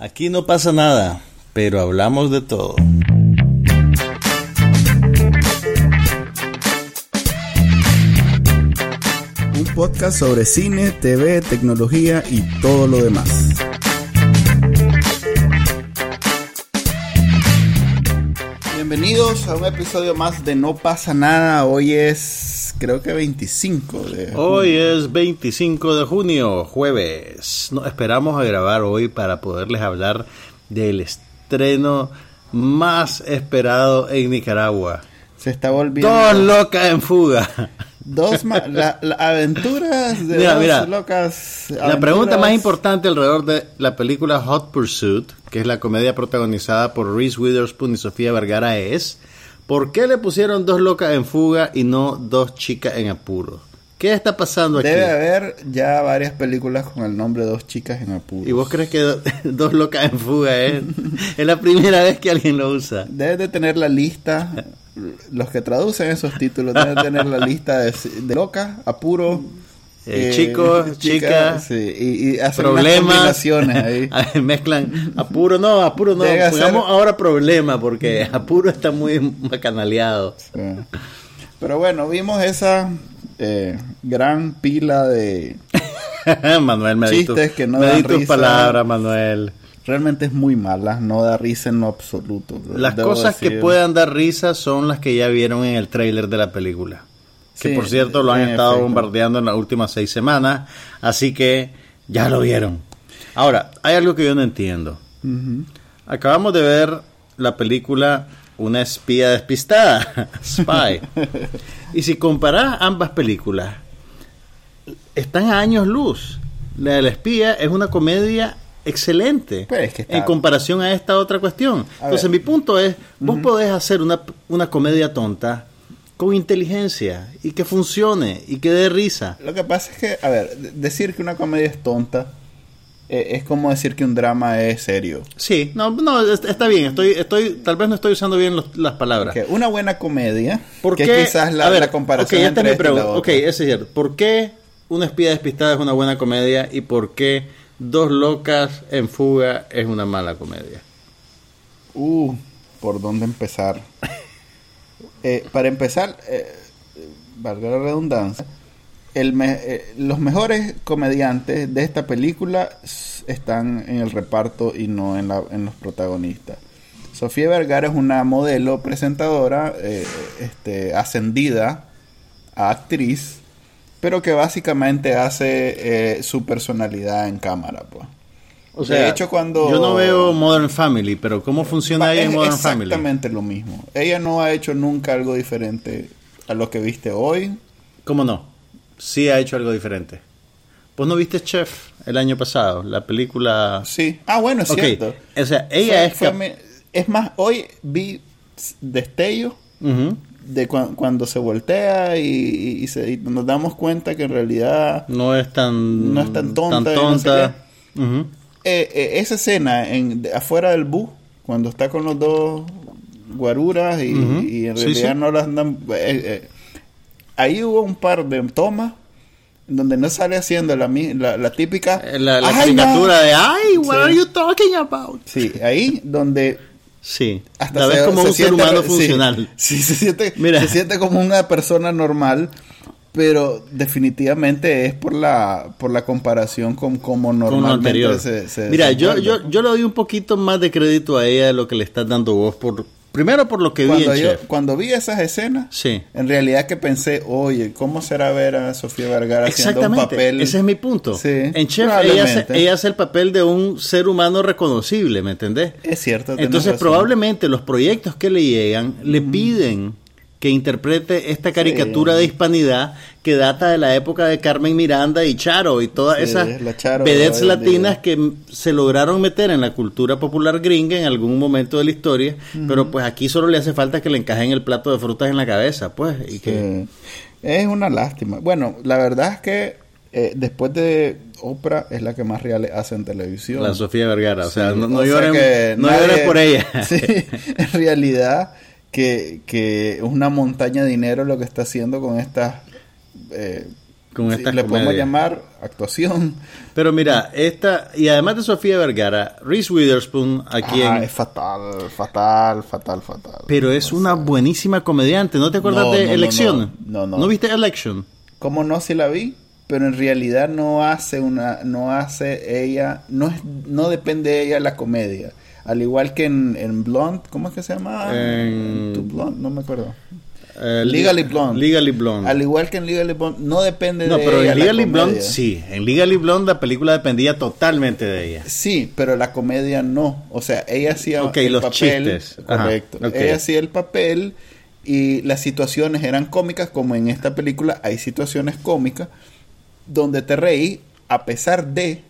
Aquí no pasa nada, pero hablamos de todo. Un podcast sobre cine, TV, tecnología y todo lo demás. Bienvenidos a un episodio más de No pasa nada. Hoy es creo que 25 de junio. Hoy es 25 de junio, jueves. Esperamos a grabar hoy para poderles hablar del estreno más esperado en Nicaragua. Se está volviendo Dos locas en fuga. dos la- la aventuras de Mira, dos mira. locas. La pregunta más importante alrededor de la película Hot Pursuit, que es la comedia protagonizada por Reese Witherspoon y Sofía Vergara, es ¿por qué le pusieron dos locas en fuga y no dos chicas en apuro? ¿Qué está pasando aquí? Debe haber ya varias películas con el nombre Dos chicas en apuros. ¿Y vos crees que do- dos locas en fuga es? es la primera vez que alguien lo usa. Debes de tener la lista, los que traducen esos títulos deben de tener la lista de, de loca, apuro, Eh, chicos, chicas, sí, y, y hacen Problemas. ahí. Mezclan apuro, no, apuro no. Debe Pongamos ser- ahora problema porque apuro está muy macanaleado. Sí. Pero bueno, vimos esa eh, gran pila de... Manuel, me Chistes tu- que no me dan tus risa. palabras, Manuel. Realmente es muy mala, no da risa en lo absoluto. Las cosas que puedan dar risa son las que ya vieron en el tráiler de la película. Que Sí, por cierto lo han estado efecto. bombardeando en las últimas seis semanas. Así que ya lo vieron. Ahora, hay algo que yo no entiendo. Acabamos de ver la película Una espía despistada, Spy. y si comparás ambas películas, están a años luz. La del espía es una comedia excelente es que está- en comparación a esta otra cuestión. A Entonces ver. mi punto es, vos podés hacer una, una comedia tonta con inteligencia y que funcione y que dé risa. Lo que pasa es que, a ver, de- decir que una comedia es tonta eh, es como decir que un drama es serio. Sí, no, no, es- está bien, estoy, estoy, tal vez no estoy usando bien los- las palabras. Una buena comedia, ¿Por que quizás la, A ver, la comparación ok, es entre mi esta y la. Ok, otra. eso es cierto. ¿Por qué una espía despistada es una buena comedia y por qué dos locas en fuga es una mala comedia? Uh, ¿por dónde empezar? Eh, para empezar, eh, valga la redundancia, eh, los mejores comediantes de esta película están en el reparto y no en, la- en los protagonistas. Sofía Vergara es una modelo presentadora eh, este, ascendida a actriz, pero que básicamente hace su personalidad en cámara. Pues. O De sea, hecho, cuando- yo no veo Modern Family, pero ¿cómo funciona ella en Modern Family? exactamente lo mismo. Ella no ha hecho nunca algo diferente a lo que viste hoy. ¿Cómo no? Sí ha hecho algo diferente. ¿Vos no viste Chef el año pasado? La película... Sí. Ah, bueno, es cierto. o sea, ella Fue- es... fue es más, hoy vi destello de cua- cuando se voltea y, se- y nos damos cuenta que en realidad No es tan... No es tan tonta tan y no sé. Ujú. Eh, eh, esa escena en, de- afuera del bus, cuando está con los dos guaruras y, en realidad sí. no las andan... eh, ahí hubo un par de tomas donde no sale haciendo la, mi- la, la típica... La, la "Ay, caricatura no". de ¡Ay, what Sí. are you talking about? Sí, ahí donde... Sí, Hasta la se- como se un ser humano funcional. Sí, se siente, Mira. se siente como una persona normal, pero definitivamente es por la por la comparación con lo normalmente se, se Mira, yo, yo, yo le doy un poquito más de crédito a ella de lo que le estás dando vos. Por, primero por lo que vi cuando, en yo- Chef. cuando vi esas escenas, Sí. en realidad que pensé, oye, ¿cómo será ver a Sofía Vergara haciendo un papel? ese es mi punto. Sí, en Chef ella hace, ella hace el papel de un ser humano reconocible, ¿me entendés? Es cierto. Entonces razón. probablemente los proyectos que le llegan le piden que interprete esta caricatura Sí. de hispanidad que data de la época de Carmen Miranda y Charo y todas Sí, esas la Charo vedettes de- latinas que se lograron meter en la cultura popular gringa en algún momento de la historia, pero pues aquí solo le hace falta que le encajen el plato de frutas en la cabeza, pues, y que Sí. Es una lástima. Bueno, la verdad es que eh, después de Oprah es la que más reales hace en televisión. la Sofía Vergara, o sea, no, no o lloren, no nadie- lloren por ella. Sí, en realidad que, que una montaña de dinero lo que está haciendo con estas eh, con Sí, estas le podemos llamar actuación. Pero mira, esta, y además de Sofía Vergara, Reese Witherspoon, aquí Ah, en... es fatal, fatal, fatal, fatal. Pero es una buenísima comediante, ¿no te acuerdas No, de no, Elección? no, no, no. viste Election? ¿Cómo no si la vi? Pero en realidad no hace una, no hace ella, no es, no depende de ella la comedia. Al igual que en, en Blonde, ¿cómo es que se llama? En- To Blonde, no me acuerdo. Eh, Legally Blonde. Legally Blonde. Al igual que en Legally Blonde, no depende no, de pero ella en la Legally comedia. Blonde sí. En Legally Blonde la película dependía totalmente de ella. Sí, pero la comedia no. O sea, ella hacía Ok, el los papel. chistes. Ajá, Correcto. Ella hacía el papel y las situaciones eran cómicas, como en esta película hay situaciones cómicas donde te reí a pesar de...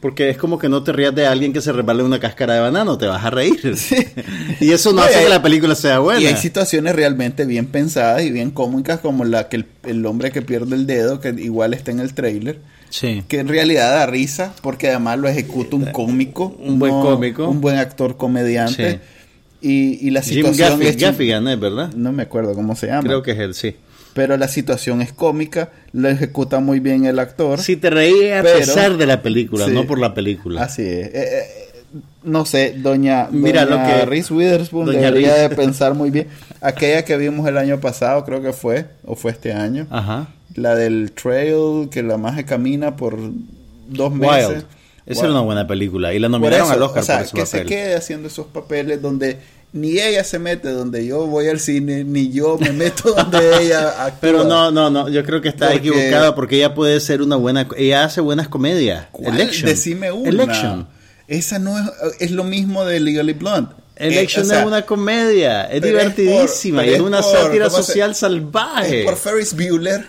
Porque es como que no te rías de alguien que se resbala en una cáscara de banano, te vas a reír. y eso no hace que la película sea buena. Y hay situaciones realmente bien pensadas y bien cómicas, como la que el, el hombre que pierde el dedo, que igual está en el trailer, Sí. que en realidad da risa, porque además lo ejecuta un cómico. Un buen cómico. Un buen actor comediante. Sí. Y, y la Jim situación Gaffigan, es chi- Gaffigan, ¿es verdad? No me acuerdo cómo se llama. Creo que es él, sí. Pero la situación es cómica, lo ejecuta muy bien el actor. Si te reías a pesar de la película, Sí. no por la película. Así es. Eh, eh, no sé, doña, Mira, doña lo que- Reese Witherspoon Doña debería Reese. de pensar muy bien. Aquella que vimos el año pasado, creo que fue, o fue este año. Ajá. La del trail, que la magia camina por dos meses. Wild. Esa Wild. era una buena película y la nominaron eso, al Oscar o sea, por ese que papel. se quede haciendo esos papeles donde ni ella se mete donde yo voy al cine, ni yo me meto donde ella actúa. Pero no, no, no, yo creo que está Porque- equivocada porque ella puede ser una buena, ella hace buenas comedias. ¿Cuál? Election. Decime una. Election. Esa no es, es lo mismo de Legally Blonde. Election Eh, o sea, es una comedia, es es divertidísima por- y es una es por- sátira ¿cómo se- social salvaje. Es por Ferris Bueller,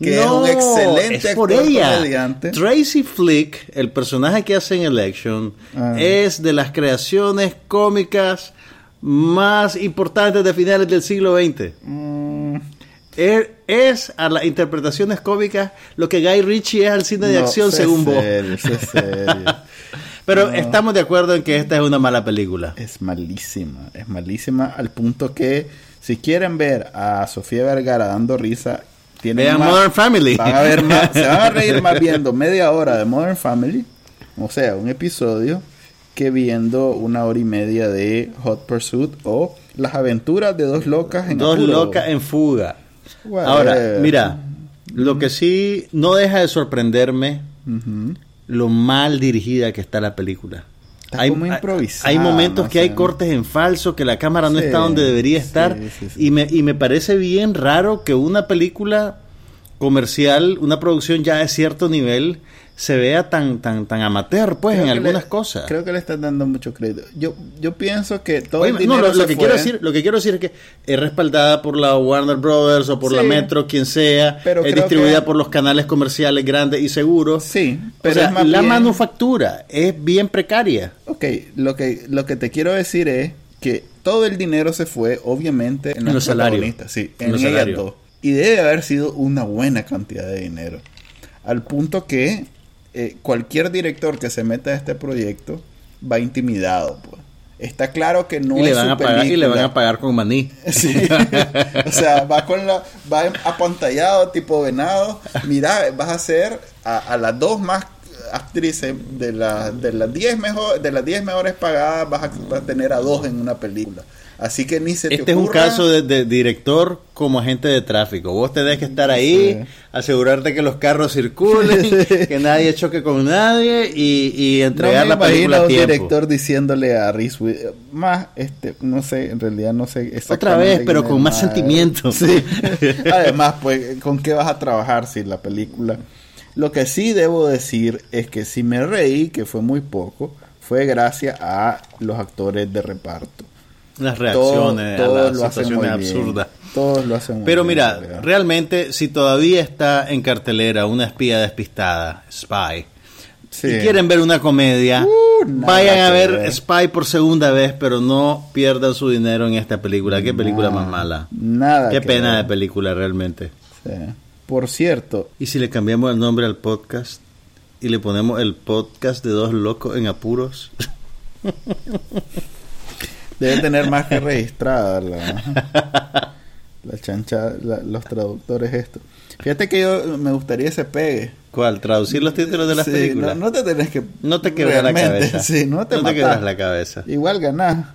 que no, es un excelente es por actor ella. comediante. Tracy Flick, el personaje que hace en Election, Ah. es de las creaciones cómicas más importantes de finales del siglo XX. Mm, Es, es a las interpretaciones cómicas lo que Guy Ritchie es al cine de no, acción, según vos. serio, sé serio. Pero No. estamos de acuerdo en que esta es una mala película. Es malísima, es malísima al punto que si quieren ver a Sofía Vergara dando risa, tienen Vean más- Modern Family. Van a ver más, se van a reír más viendo media hora de Modern Family, o sea, un episodio, que viendo una hora y media de Hot Pursuit o Las aventuras de dos locas en Dos apuro. locas en fuga. Ahora, mira, lo que sí no deja de sorprenderme Ujú. lo mal dirigida que está la película. Está como improvisada, hay momentos no que hay cortes en falso, que la cámara no Sí, está donde debería estar. sí, sí. Y, me, y me parece bien raro que una película comercial, una producción ya de cierto nivel, se vea tan tan tan amateur, pues, Creo en algunas le- cosas. Creo que le están dando mucho crédito. Yo, yo pienso que todo Oye, el no, lo, que fue. quiero decir, lo que quiero decir es que es respaldada por la Warner Brothers o por la. Metro, quien sea, Pero es distribuida que- por los canales comerciales grandes y seguros. Sí, Pero pero es más la bien- manufactura es bien precaria. Ok, lo que, lo que te quiero decir es que todo el dinero se fue, obviamente, en, los salarios. Sí, En en, los ellas salarios. dos. Y debe haber sido una buena cantidad de dinero. Al punto que eh, cualquier director que se meta a este proyecto va intimidado. Pues. Está claro que no y, es le van su a pagar, y le van a pagar con maní. Sí. o sea, va con la va apantallado tipo venado. Mira, vas a ser a, a las dos más actrices de las de las 10 mejor de las 10 mejores pagadas vas a, vas a tener a dos en una película. Así que ni se te Este es un caso de, de director como agente de tráfico. Vos tenés que estar ahí, Sí. asegurarte que los carros circulen, que nadie choque con nadie y, y no entregar me la película a a un tiempo. director diciéndole a Reese más este no sé, en realidad no sé Otra vez, pero con es más sentimiento. Sí. Además, pues, ¿con qué vas a trabajar si la película? Lo que sí debo decir es que si me reí, que fue muy poco, fue gracias a los actores de reparto. Las reacciones a todos las lo situaciones absurdas. Todos lo hacen muy Pero bien, mira, realmente, si todavía está en cartelera una espía despistada, Spy, Sí. y quieren ver una comedia, Uh, vayan a ver, ver. Spy por segunda vez, pero no pierdan su dinero en esta película. Qué película Nada, más mala. Nada. Qué pena ver. de película realmente. Sí. Por cierto, ¿Y si le cambiamos el nombre al podcast y le ponemos el podcast de dos locos en apuros? debe tener más que registrada la- La chancha, la- los traductores esto. Fíjate que yo me gustaría ese pegue. ¿Cuál? ¿Traducir los títulos de las Sí, películas? No, no te tenés que... No te quebras la cabeza. Sí, no te, quebras la cabeza. Igual ganás.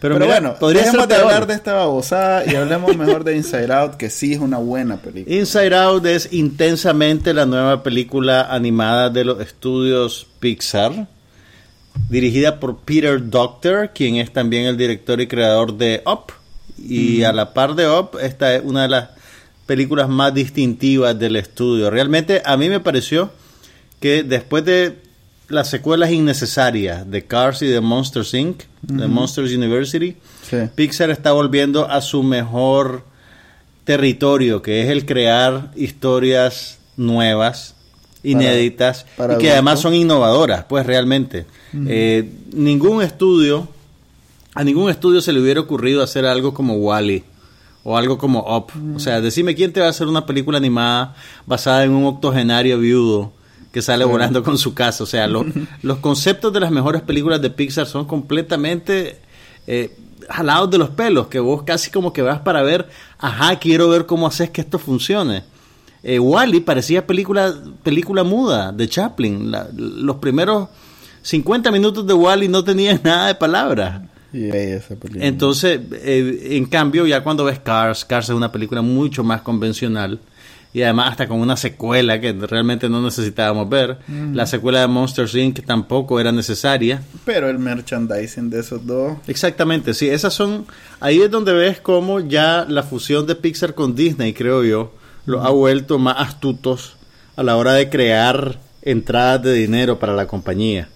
Pero, Pero, mira, bueno, podría ser dejemos de hablar de esta babosada y hablemos mejor de Inside Out, que sí es una buena película. Inside Out es intensamente la nueva película animada de los estudios Pixar, dirigida por Peter Doctor, quien es también el director y creador de Up. Y a la par de Up, esta es una de las películas más distintivas del estudio. Realmente a mí me pareció que después de las secuelas innecesarias de Cars y de Monsters Inc., de Monsters University, Sí. Pixar está volviendo a su mejor territorio, que es el crear historias nuevas, inéditas, para y que además son innovadoras, pues realmente. Eh, ningún estudio, a ningún estudio se le hubiera ocurrido hacer algo como Wally o algo como Up. O sea, decime quién te va a hacer una película animada basada en un octogenario viudo que sale volando con su casa. O sea, lo- los conceptos de las mejores películas de Pixar son completamente eh, jalados de los pelos, que vos casi como que vas para ver, ajá, quiero ver cómo haces que esto funcione. Eh, Wally parecía película, película muda de Chaplin. La- los primeros 50 minutos de Wally no tenían nada de palabras. Esa. Entonces, eh, en cambio, ya cuando ves Cars, Cars es una película mucho más convencional y además hasta con una secuela que realmente no necesitábamos ver. La secuela de Monsters Inc. tampoco era necesaria. Pero el merchandising de esos dos. Exactamente, sí, esas son, ahí es donde ves cómo ya la fusión de Pixar con Disney, creo yo, los ha vuelto más astutos a la hora de crear entradas de dinero para la compañía.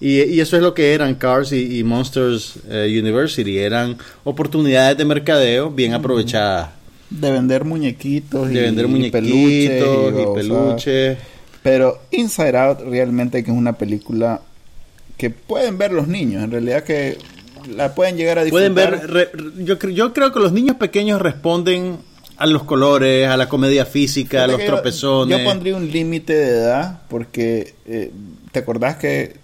Y, y eso es lo que eran Cars y, y Monsters eh, University, eran oportunidades de mercadeo bien aprovechadas, De vender muñequitos y, de vender y muñequitos peluches. y, peluches. Pero Inside Out realmente que es una película que pueden ver los niños. En realidad que la pueden llegar a disfrutar. Pueden ver, re- yo, yo creo que los niños pequeños responden a los colores, a la comedia física, a los yo- tropezones. Yo, pondría un límite de edad porque eh, te acordás que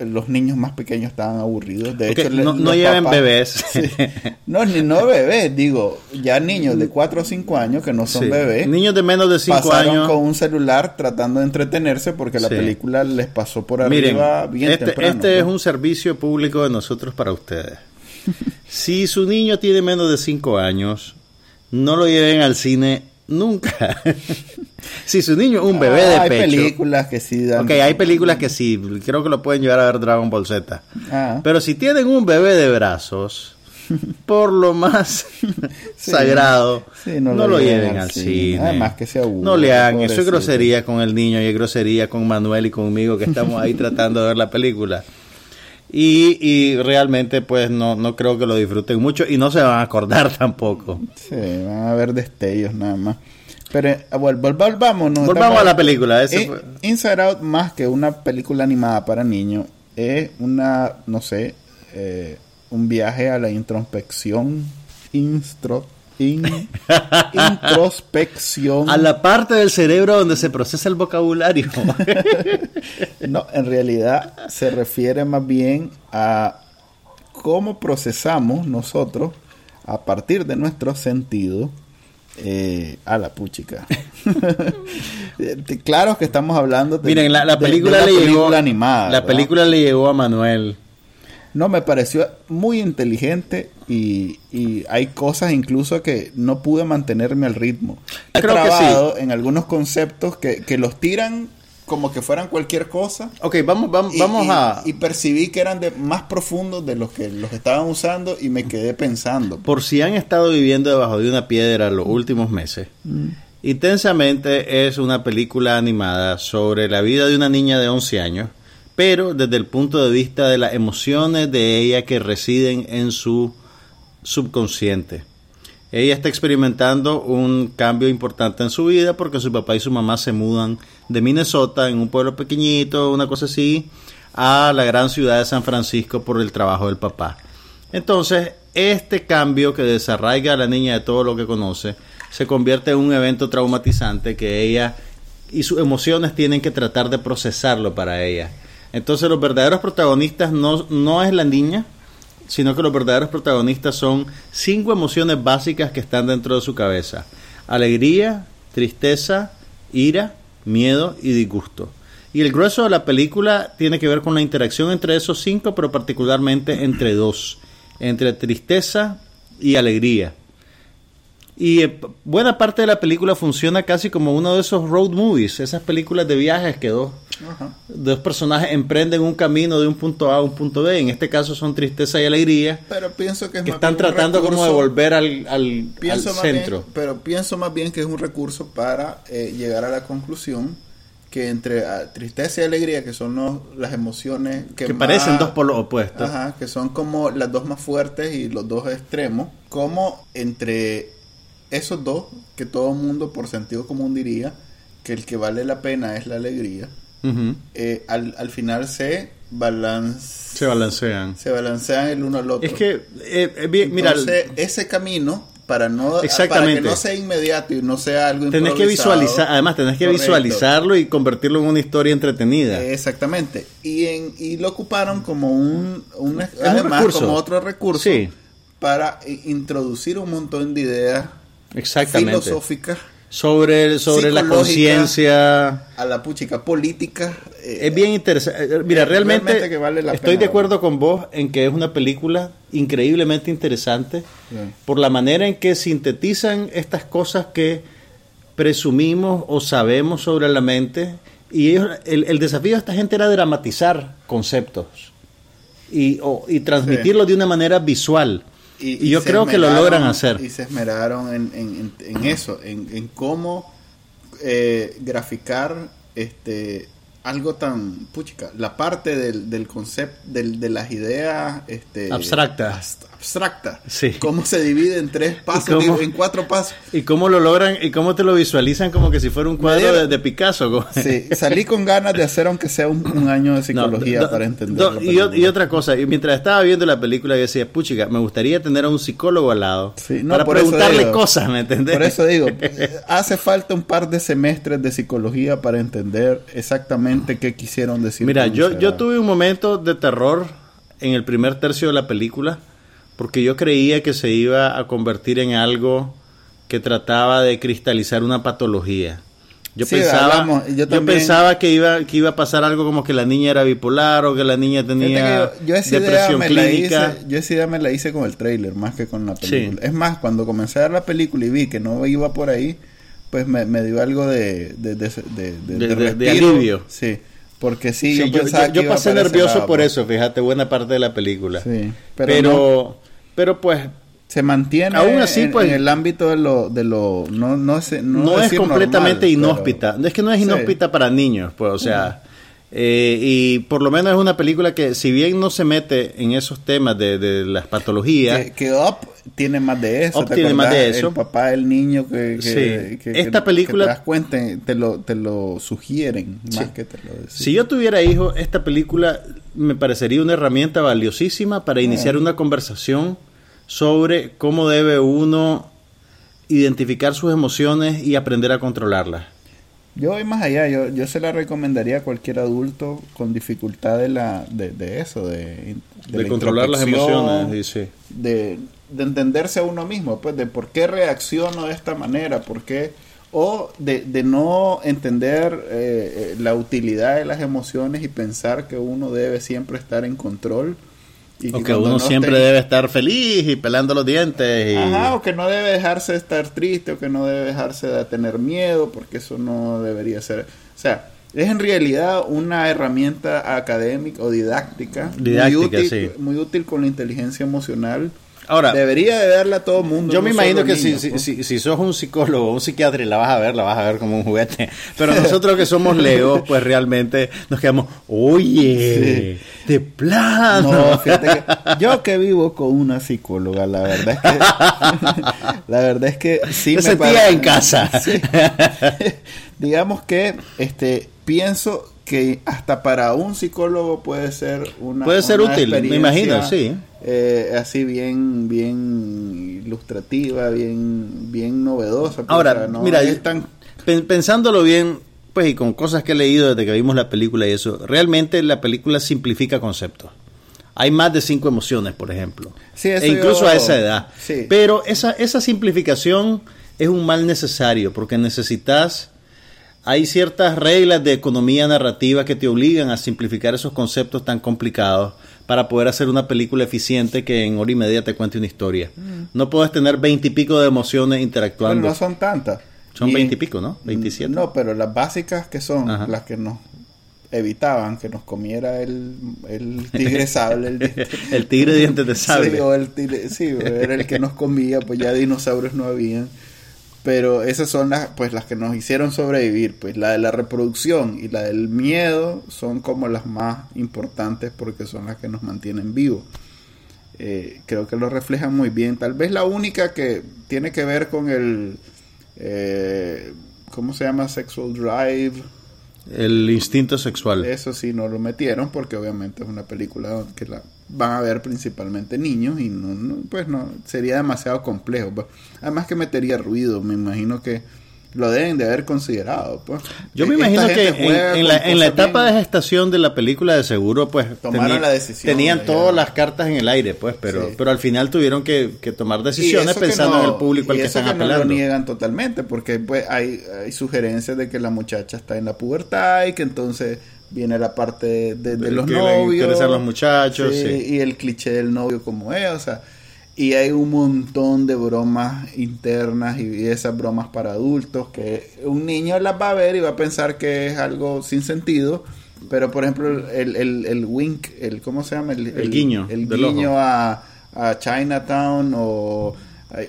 los niños más pequeños estaban aburridos. De hecho, no- lleven bebés. Sí. No, ni no bebés, digo, ya niños de 4 o 5 años que no son Sí. bebés. Niños de menos de 5 pasaron años. con un celular tratando de entretenerse porque la Sí. película les pasó por Miren, arriba bien este, temprano. este es ¿no? un servicio público de nosotros para ustedes. si su niño tiene menos de 5 años, no lo lleven al cine nunca. si su niño es un bebé de Ah, hay pecho. películas que sí dan. Ok, hay películas que sí, creo que lo pueden llevar a ver Dragon Ball Z. Ah. Pero si tienen un bebé de brazos, por lo más sagrado, Sí, no, lo lleven al cine. Además que se aburre, No le hagan, eso es grosería con el niño y es grosería con Manuel y conmigo que estamos ahí tratando de ver la película. Y, y realmente pues no, no creo que lo disfruten mucho y no se van a acordar tampoco. Sí, van a ver destellos nada más. Pero eh, vol- vol-. Volvamos Estamos- a la película. ese fue- Inside Out, más que una película animada para niños, es una, no sé, eh, un viaje a la introspección. Instro, in- introspección. A la parte del cerebro donde se procesa el vocabulario. No, en realidad se refiere más bien a cómo procesamos nosotros a partir de nuestros sentidos eh, a la puchica. Claro que estamos hablando de, Miren, la, la de- de película la le llegó. animada. la ¿verdad? película le llegó a Manuel. No, me pareció muy inteligente y, y hay cosas incluso que no pude mantenerme al ritmo. He Creo que trabado en algunos conceptos que, que los tiran como que fueran cualquier cosa. Ok, vamos, vamos, Y- vamos a. Y percibí que eran de más profundos de los que los estaban usando y me quedé pensando. Por si han estado viviendo debajo de una piedra los últimos meses. Intensamente es una película animada sobre la vida de una niña de 11 años, pero desde el punto de vista de las emociones de ella que residen en su subconsciente. Ella está experimentando un cambio importante en su vida porque su papá y su mamá se mudan de Minnesota, en un pueblo pequeñito, una cosa así, a la gran ciudad de San Francisco por el trabajo del papá. Entonces, este cambio que desarraiga a la niña de todo lo que conoce se convierte en un evento traumatizante que ella y sus emociones tienen que tratar de procesarlo para ella. Entonces, los verdaderos protagonistas no, no es la niña, sino que los verdaderos protagonistas son cinco emociones básicas que están dentro de su cabeza. Alegría, tristeza, ira, miedo y disgusto. Y el grueso de la película tiene que ver con la interacción entre esos cinco, pero particularmente entre dos, entre tristeza y alegría. Y eh, buena parte de la película funciona casi como uno de esos road movies, esas películas de viajes que dos, dos personajes emprenden un camino de un punto A a un punto B. En este caso son tristeza y alegría. Pero pienso que, es que más están tratando como de volver al, al, pienso al más bien- centro. pero pienso más bien que es un recurso para eh, llegar a la conclusión que entre ah, tristeza y alegría, que son los- las emociones que, que más- parecen dos polos opuestos. Ajá, que son como las dos más fuertes y los dos extremos, como entre esos dos, que todo mundo por sentido común diría que el que vale la pena es la alegría, eh, al, al final se, balance, Se balancean. se balancean el uno al otro. Es que, eh, eh, mira, ese camino, para no para Exactamente. que no sea inmediato y no sea algo tenés que visualizar, además tenés que correcto. visualizarlo y convertirlo en una historia entretenida. Exactamente. Y, en, y lo ocuparon como un, un- además recurso. como otro recurso Sí. para introducir un montón de ideas Exactamente. filosóficas Sobre, sobre la conciencia. a la puchica política. eh, Es bien interesante. Eh, Mira, eh, realmente, realmente que vale la estoy pena de acuerdo con vos en que es una película increíblemente interesante por la manera en que sintetizan estas cosas que presumimos o sabemos sobre la mente. Y ellos- el, el desafío de esta gente era dramatizar conceptos y, o- y transmitirlos de una manera visual. Y, yo creo que lo logran hacer. Y se esmeraron en, en- en- en eso, en, en cómo eh, graficar este algo tan puchica, la parte del, del concepto, del, de las ideas este, Abstractas. Abst- abstractas. Sí. Cómo se divide en tres pasos, cómo- en cuatro pasos. Y cómo lo logran y cómo te lo visualizan como que si fuera un cuadro dieron- de, de Picasso. Sí, salí con ganas de hacer aunque sea un, un año de psicología No, do- para entender. do- la y, otra cosa, y mientras estaba viendo la película, yo decía, puchica, me gustaría tener a un psicólogo al lado Sí, no, para preguntarle digo. cosas, ¿me entendés? Por eso digo, hace falta un par de semestres de psicología para entender exactamente qué quisieron decir. Mira, yo, yo tuve un momento de terror en el primer tercio de la película porque yo creía que se iba a convertir en algo que trataba de cristalizar una patología. Yo Sí, pensaba, hablamos, yo pensaba que iba que iba a pasar algo como que la niña era bipolar o que la niña tenía yo, depresión clínica. hice, yo esa idea me la hice con el trailer más que con la Sí. película. Es más, cuando comencé a ver la película y vi que no iba por ahí, pues me, me dio algo de de, alivio. Sí, porque sí, Sí, yo, yo, pensaba yo- que yo iba pasé nervioso lado, por pues. eso, fíjate, buena parte de la película. Sí, pero, pero, no, pero, pues se mantiene aún así, en, pues, en el ámbito de lo de lo no no es no, no, es completamente normal, inhóspita. pero- Es que no es Sí. inhóspita para niños, pues, o sea, eh, y por lo menos es una película que, si bien no se mete en esos temas de, de las patologías, que, que Up tiene más de eso. Up ¿te tiene más de eso. El papá del niño que, que- Sí. que- Esta película- te das cuenta, te lo, te lo sugieren Sí. más que te lo deciden. si yo tuviera hijos, esta película me parecería una herramienta valiosísima para iniciar una conversación sobre cómo debe uno identificar sus emociones y aprender a controlarlas. Yo voy más allá, yo, yo se la recomendaría a cualquier adulto con dificultad de, la, de, de eso, de, De, la controlar las emociones. sí. de, de entenderse a uno mismo, pues de por qué reacciono de esta manera, por qué, o de, de no entender eh, eh, la utilidad de las emociones y pensar que uno debe siempre estar en control. Y O que uno no siempre debe estar feliz y pelando los dientes. Y... Ajá, o que no debe dejarse de estar triste, o que no debe dejarse de tener miedo, porque eso no debería ser. O sea, es en realidad una herramienta académica o didáctica, Didáctica, muy, útil, sí. muy útil con la inteligencia emocional. Ahora, Debería de darla a todo mundo. yo no me imagino que si, niños, si, si, si sos un psicólogo o un psiquiatra y la vas a ver, la vas a ver como un juguete. Pero nosotros que somos legos, pues realmente nos quedamos, oye, de plano. No, fíjate que yo que vivo con una psicóloga, la verdad es que la verdad es que sí me sentía en casa. Sí. Digamos que este pienso que hasta para un psicólogo puede ser una Puede ser una útil, me imagino, sí. eh, así bien bien ilustrativa, bien bien novedosa. pues, Ahora, no mira, es tan pen- pensándolo bien, pues y con cosas que he leído desde que vimos la película y eso, realmente la película simplifica conceptos. Hay más de cinco emociones, por ejemplo. Sí, eso e incluso yo- a esa edad. Sí. Pero esa, esa simplificación es un mal necesario porque necesitas... Hay ciertas reglas de economía narrativa que te obligan a simplificar esos conceptos tan complicados para poder hacer una película eficiente que en hora y media te cuente una historia. No puedes tener veintipico de emociones Pero interactuando. no son tantas. Son Y- veintipico, ¿no? Veintisiete. No, pero las básicas que son Ajá. las que nos evitaban que nos comiera el, el tigre sable. El, tigre dientes de sable. Sí, o el tigre- sí, era el que nos comía, pues ya dinosaurios no habían. Pero esas son las, pues, las que nos hicieron sobrevivir. Pues la de la reproducción y la del miedo son como las más importantes porque son las que nos mantienen vivos. Eh, creo que lo reflejan muy bien. Tal vez la única que tiene que ver con el, eh, ¿cómo se llama? Sexual Drive. El instinto sexual. Eso sí no lo metieron porque obviamente es una película que la van a ver principalmente niños y no, no, pues no sería demasiado complejo. Además que metería ruido, me imagino que lo deben de haber considerado. Pues. Yo me imagino que en, la, en la etapa bien- de gestación de la película de seguro, pues Tomaron la decisión, tenían todas las cartas en el aire, pues, pero, Sí. pero al final tuvieron que, que tomar decisiones que pensando no- en el público al que eso están no lo apelando. niegan totalmente porque pues hay, hay sugerencias de que la muchacha está en la pubertad y que entonces viene la parte de, de- de los que le novios interesan los muchachos, sí. y el cliché del novio como es o sea y hay un montón de bromas internas y esas bromas para adultos que un niño las va a ver y va a pensar que es algo sin sentido. Pero por ejemplo el, el, el wink el cómo se llama el, El guiño el guiño a, a Chinatown o ay,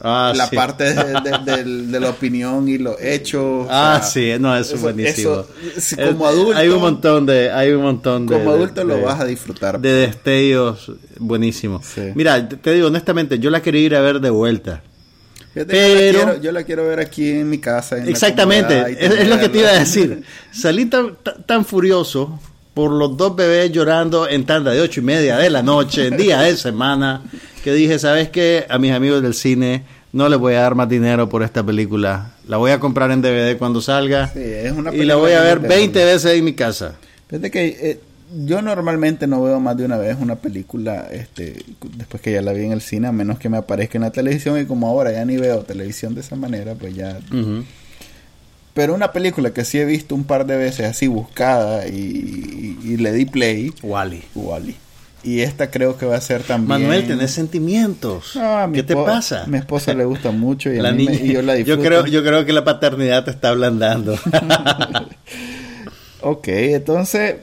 Ah, la sí. parte de, de- del- de la opinión y los hechos. o Ah, sea, sí, no, eso, es buenísimo. eso, si como adulto- Hay un montón de. Hay un montón de Como adulto lo vas a disfrutar. De destellos buenísimos. Sí. Mira, te digo honestamente, yo la quería ir a ver de vuelta. Yo, la pero- quiero, yo la quiero ver aquí en mi casa. en Exactamente, es, es lo que te iba a decir. Salí tan, tan- furioso por los dos bebés llorando en tanda de ocho y media de la noche, en día de semana, que dije, ¿sabes qué? A mis amigos del cine no les voy a dar más dinero por esta película. La voy a comprar en DVD cuando salga Sí, es una y la voy a ver no te 20 duele. veces en mi casa. Fíjate que eh, yo normalmente no veo más de una vez una película este después que ya la vi en el cine, a menos que me aparezca en la televisión y como ahora ya ni veo televisión de esa manera, pues ya... Pero una película que sí he visto un par de veces así buscada y, y- y le di play, Wally. Wally. Y esta creo que va a ser también... Manuel, tenés sentimientos. No, a mi ¿Qué te pasa? A mi esposa le gusta mucho y, a La mí me- niña- y yo la disfruto. creo, yo creo que la paternidad te está ablandando. Ok, entonces...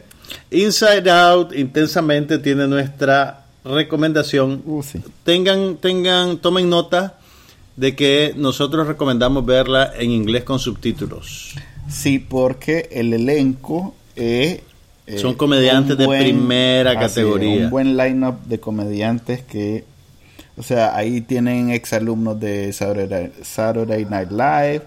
Inside Out intensamente tiene nuestra recomendación. Uh, sí. Tengan, tengan, tomen nota de que nosotros recomendamos verla en inglés con subtítulos. Sí, porque el elenco es... eh, Son comediantes un de primera así categoría. Un buen lineup de comediantes que... O sea, ahí tienen exalumnos de Saturday, Saturday Night Live.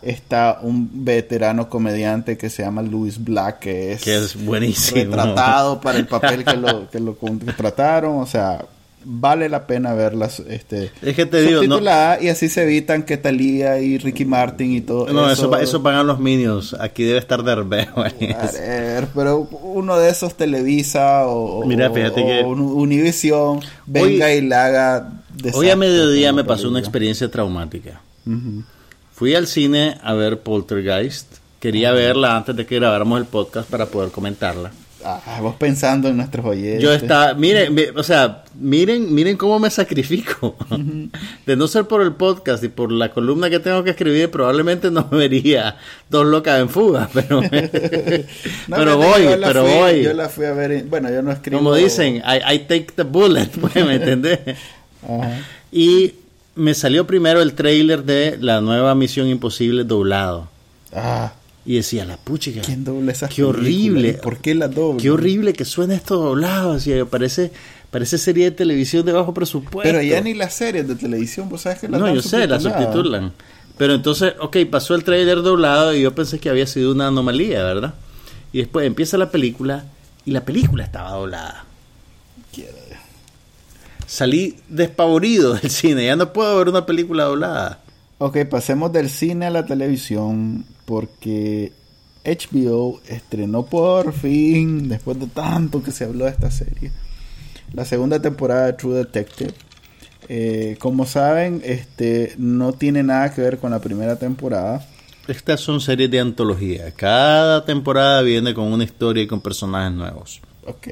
Está un veterano comediante que se llama Louis Black, que es, Que es buenísimo. retratado para el papel que lo, que lo contrataron. O sea, vale la pena verlas este, Es que te digo, no, y así se evitan que Talía y Ricky Martin y todo no, eso, eso pagan los Minions. Aquí debe estar ver, pero uno de esos Televisa o, Mira, o- fíjate o que- Univision venga Hoy- y le haga Hoy a mediodía me la pasó una experiencia traumática. Fui al cine a ver Poltergeist. Quería verla antes de que grabáramos el podcast para poder comentarla. Ah, vos pensando en nuestros oyentes. Yo estaba, miren, mi- o sea, miren, miren cómo me sacrifico. De no ser por el podcast y por la columna que tengo que escribir, probablemente no vería dos locas en fuga, pero, No, pero voy, yo pero fui- voy. Yo la fui a ver. en- bueno, yo no escribo. Como dicen, I, I take the bullet, pues, ¿me entendés? Ajá. Y me salió primero el trailer de la nueva Misión Imposible doblado. Ah, Y decía, la puchica. ¿quién dobla esas Qué horrible. ¿Y ¿Por qué las dobla? Qué horrible que suena esto doblado. Así, parece, parece serie de televisión de bajo presupuesto. Pero ya ni las series de televisión, vos sabes que las No, yo sé, la subtituladas. subtitulan. Pero entonces, ok, pasó el trailer doblado y yo pensé que había sido una anomalía, ¿verdad? Y después empieza la película y la película estaba doblada. Quiero- Salí despavorido del cine, ya no puedo ver una película doblada. Ok, pasemos del cine a la televisión porque HBO estrenó por fin, después de tanto que se habló de esta serie, la segunda temporada de True Detective. Eh, como saben, este no tiene nada que ver con la primera temporada. Estas son series de antología. Cada temporada viene con una historia y con personajes nuevos. Ok,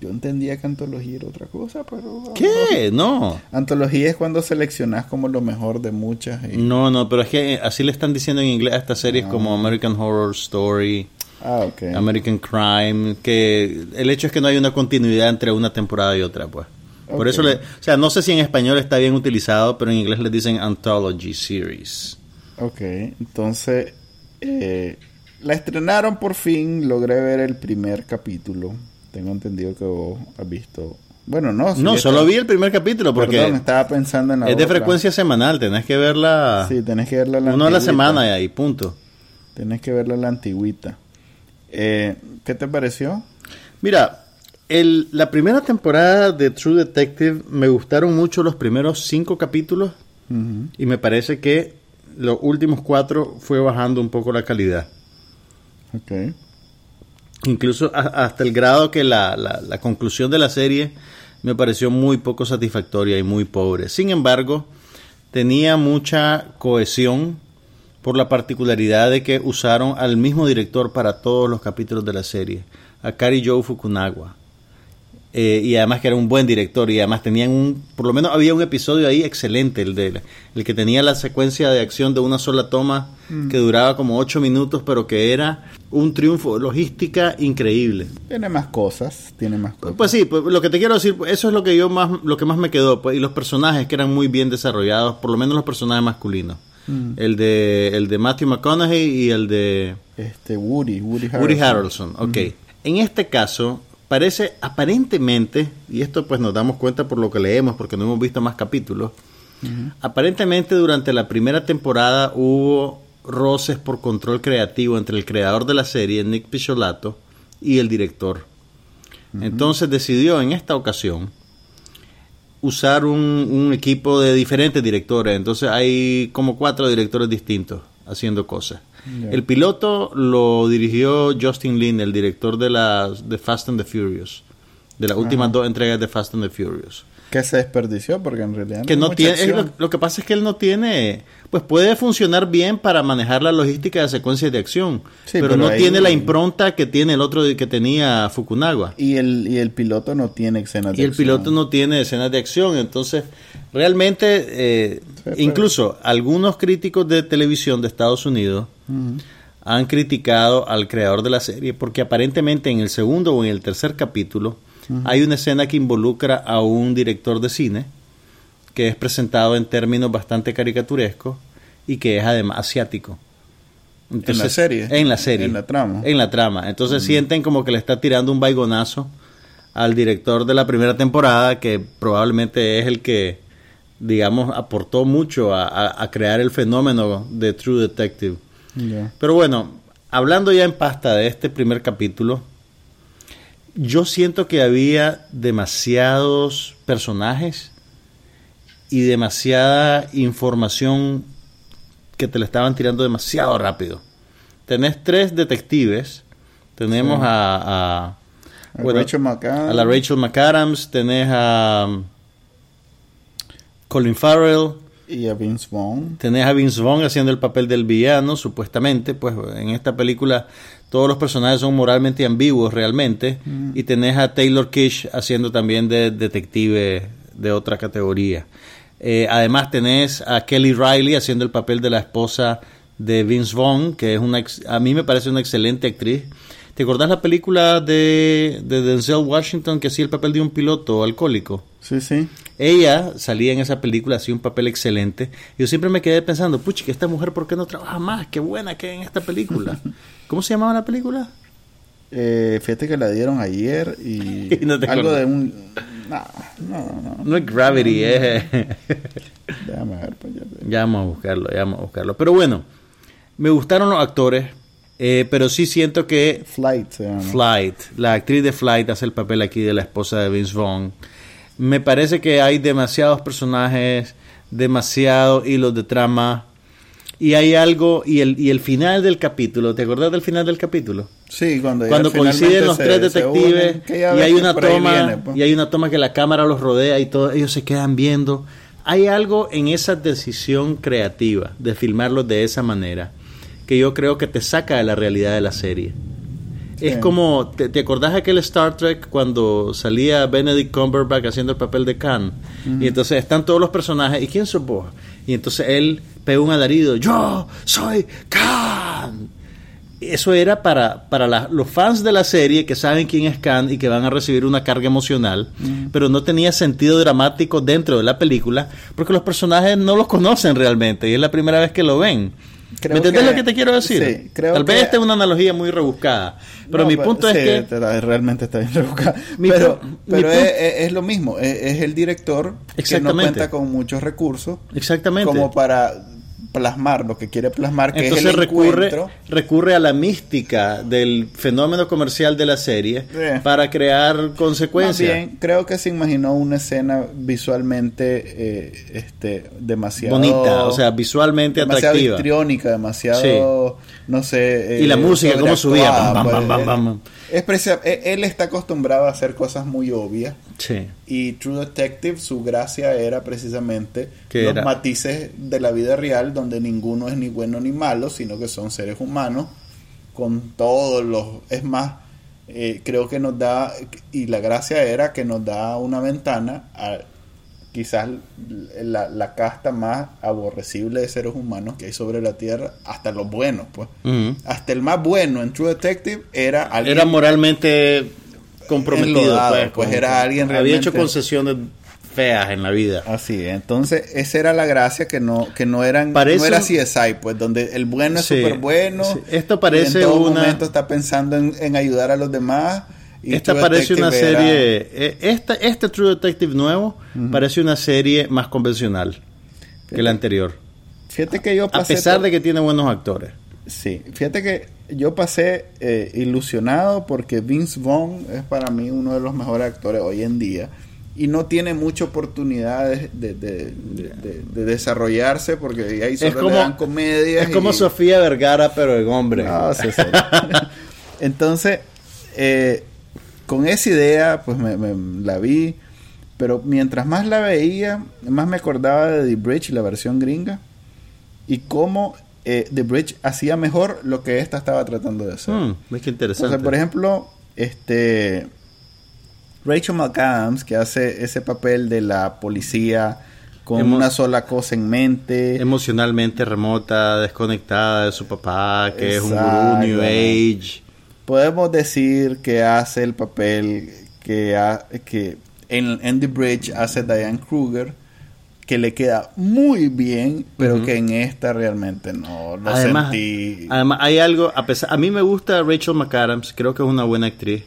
yo entendía que antología era otra cosa, pero... ¿Qué? No. Antología es cuando seleccionas como lo mejor de muchas. y- No, no, pero es que así le están diciendo en inglés a estas series Ah. como American Horror Story, Ah, ok. American Crime, que el hecho es que no hay una continuidad entre una temporada y otra, pues. Por Ok. eso, le, o sea, no sé si en español está bien utilizado, pero en inglés le dicen Anthology Series. Ok, entonces eh, la estrenaron por fin, logré ver el primer capítulo. Tengo entendido que vos has visto... Bueno, no. No, solo vi el primer capítulo porque Perdón, estaba pensando en la es de frecuencia semanal, tenés que verla Sí, tenés que verla la uno a la semana y ahí, punto. Tenés que verla la antigüita. Eh, ¿Qué te pareció? Mira, el, la primera temporada de True Detective me gustaron mucho los primeros cinco capítulos y me parece que los últimos cuatro fue bajando un poco la calidad. Ok. Incluso hasta el grado que la, la- la conclusión de la serie me pareció muy poco satisfactoria y muy pobre. Sin embargo, tenía mucha cohesión por la particularidad de que usaron al mismo director para todos los capítulos de la serie, a Kari Joe Fukunaga. Eh, y además que era un buen director y además tenían un, por lo menos había un episodio ahí excelente, el de el que tenía la secuencia de acción de una sola toma que duraba como ocho minutos, pero que era un triunfo logística increíble. Tiene más cosas, tiene más cosas. Pues sí, pues, lo que te quiero decir, eso es lo que yo más, lo que más me quedó, pues, y los personajes que eran muy bien desarrollados, por lo menos los personajes masculinos, Mm. el de, el de Matthew McConaughey y el de Este Woody, Woody Harrelson. Woody Harrelson, ok. En este caso, parece aparentemente, y esto pues nos damos cuenta por lo que leemos, porque no hemos visto más capítulos, aparentemente durante la primera temporada hubo roces por control creativo entre el creador de la serie, Nick Picciolato, y el director. Entonces decidió en esta ocasión usar un, un equipo de diferentes directores. Entonces hay como cuatro directores distintos haciendo cosas. El piloto lo dirigió Justin Lin, el director de las de Fast and the Furious, de las últimas dos entregas de Fast and the Furious. Que se desperdició porque en realidad Que hay no tiene, es acción. lo, lo que pasa es que él no tiene, pues puede funcionar bien para manejar la logística de secuencias de acción, Sí, pero, pero no tiene la impronta que tiene el otro que tenía Fukunaga. Y el, y el piloto no tiene escenas de Y el acción. piloto no tiene escenas de acción, entonces realmente, eh, incluso algunos críticos de televisión de Estados Unidos han criticado al creador de la serie porque aparentemente en el segundo o en el tercer capítulo hay una escena que involucra a un director de cine que es presentado en términos bastante caricaturescos y que es además asiático. ¿En la serie? En la serie. En la trama. En la trama. Entonces sienten como que le está tirando un baigonazo al director de la primera temporada, que probablemente es el que, digamos, aportó mucho a, a- a crear el fenómeno de True Detective. Pero bueno, hablando ya en pasta de este primer capítulo, yo siento que había demasiados personajes y demasiada información que te la estaban tirando demasiado rápido. Tenés tres detectives, tenemos Sí. a, a, bueno, Rachel a la Rachel McAdams, tenés a Colin Farrell, Y a Vince Vaughn. Tenés a Vince Vaughn haciendo el papel del villano, supuestamente, pues en esta película todos los personajes son moralmente ambiguos realmente, y tenés a Taylor Kish haciendo también de detective de otra categoría. Eh, además tenés a Kelly Riley haciendo el papel de la esposa de Vince Vaughn, que es una ex- a mí me parece una excelente actriz. ¿Te acordás la película de, de Denzel Washington que hacía el papel de un piloto alcohólico? Sí, sí. Ella salía en esa película, hacía un papel excelente. Yo siempre me quedé pensando, puchi, que esta mujer, ¿por qué no trabaja más? Qué buena que en esta película. ¿Cómo se llamaba la película? Eh, fíjate que la dieron ayer y, Y no te algo de un... No, no, no. No es Gravity, ver. Pues ya te- ya vamos a buscarlo, ya vamos a buscarlo. Pero bueno, me gustaron los actores, eh, pero sí siento que Flight se llama. Flight, la actriz de Flight hace el papel aquí de la esposa de Vince Vaughn. Me parece que hay demasiados personajes, demasiados hilos de trama. Y hay algo, y el, y el final del capítulo, ¿te acordás del final del capítulo? Sí, cuando, cuando coinciden los se- tres detectives unen, y hay una toma viene, pues. y hay una toma que la cámara los rodea y todos ellos se quedan viendo. Hay algo en esa decisión creativa de filmarlos de esa manera que yo creo que te saca de la realidad de la serie. Es como, ¿te, ¿te acordás de aquel Star Trek cuando salía Benedict Cumberbatch haciendo el papel de Khan? Y entonces están todos los personajes, ¿y quién sos vos? Y entonces él pega un alarido, yo soy Khan. Eso era para, para la- los fans de la serie que saben quién es Khan y que van a recibir una carga emocional, pero no tenía sentido dramático dentro de la película porque los personajes no los conocen realmente y es la primera vez que lo ven. Creo ¿Me entendés que- lo que te quiero decir? sí, creo Tal vez esta es una analogía muy rebuscada, pero No, mi punto es que... te realmente está bien rebuscada. Mi pero pero es, es- es lo mismo, es, es el director que no cuenta con muchos recursos Exactamente. como para plasmar lo que quiere plasmar, que Entonces es el recurre, encuentro. recurre a la mística del fenómeno comercial de la serie Sí. para crear consecuencias. bien, creo que se imaginó una escena visualmente eh, este, demasiado Bonita, o sea, visualmente demasiado atractiva. histriónica, demasiado, no sé. Y la música, cómo subía, bam, bam, bam. Es precia- él él está acostumbrado a hacer cosas muy obvias. Sí. Y True Detective, su gracia era precisamente ¿Qué los era? matices de la vida real, donde ninguno es ni bueno ni malo, sino que son seres humanos, con todos los... Es más, eh, creo que nos da, y la gracia era que nos da una ventana a quizás la, la casta más aborrecible de seres humanos que hay sobre la Tierra, hasta los buenos, pues. Hasta el más bueno en True Detective era alguien... Era moralmente comprometido. Enlodado, pues, pues, era alguien Había hecho realmente- concesiones feas en la vida. Así, es. entonces esa era la gracia que no que no eran Parece no era CSI, pues donde el bueno es Sí, súper bueno. sí. Esto y parece en todo una- momento está pensando en, en ayudar a los demás. Y Esta True parece una Detective serie. eh, Esta, este True Detective nuevo parece una serie más convencional que la anterior. Fíjate que yo A pesar de que tiene buenos actores. Sí, fíjate que yo pasé eh, ilusionado porque Vince Vaughn es para mí uno de los mejores actores hoy en día y no tiene mucha oportunidad de, de- de- de- de- de desarrollarse porque ahí solo Es como- le dan comedias Es como Sofía Vergara, pero en hombre. No, sí. Entonces, eh, con esa idea, pues me, me- la vi. Pero mientras más la veía, más me acordaba de The Bridge, la versión gringa. Y cómo eh, The Bridge hacía mejor lo que esta estaba tratando de hacer. Hmm, es que o interesante. sea, por ejemplo, este Rachel McAdams, que hace ese papel de la policía con Emo- una sola cosa en mente. Emocionalmente remota, desconectada de su papá, que es un gurú. New Age. Podemos decir que hace el papel que, ha- que en, en The Bridge hace Diane Kruger, que le queda muy bien, pero que en esta realmente no lo además, sentí. además, hay algo, a, pesar, a mí me gusta Rachel McAdams, creo que es una buena actriz,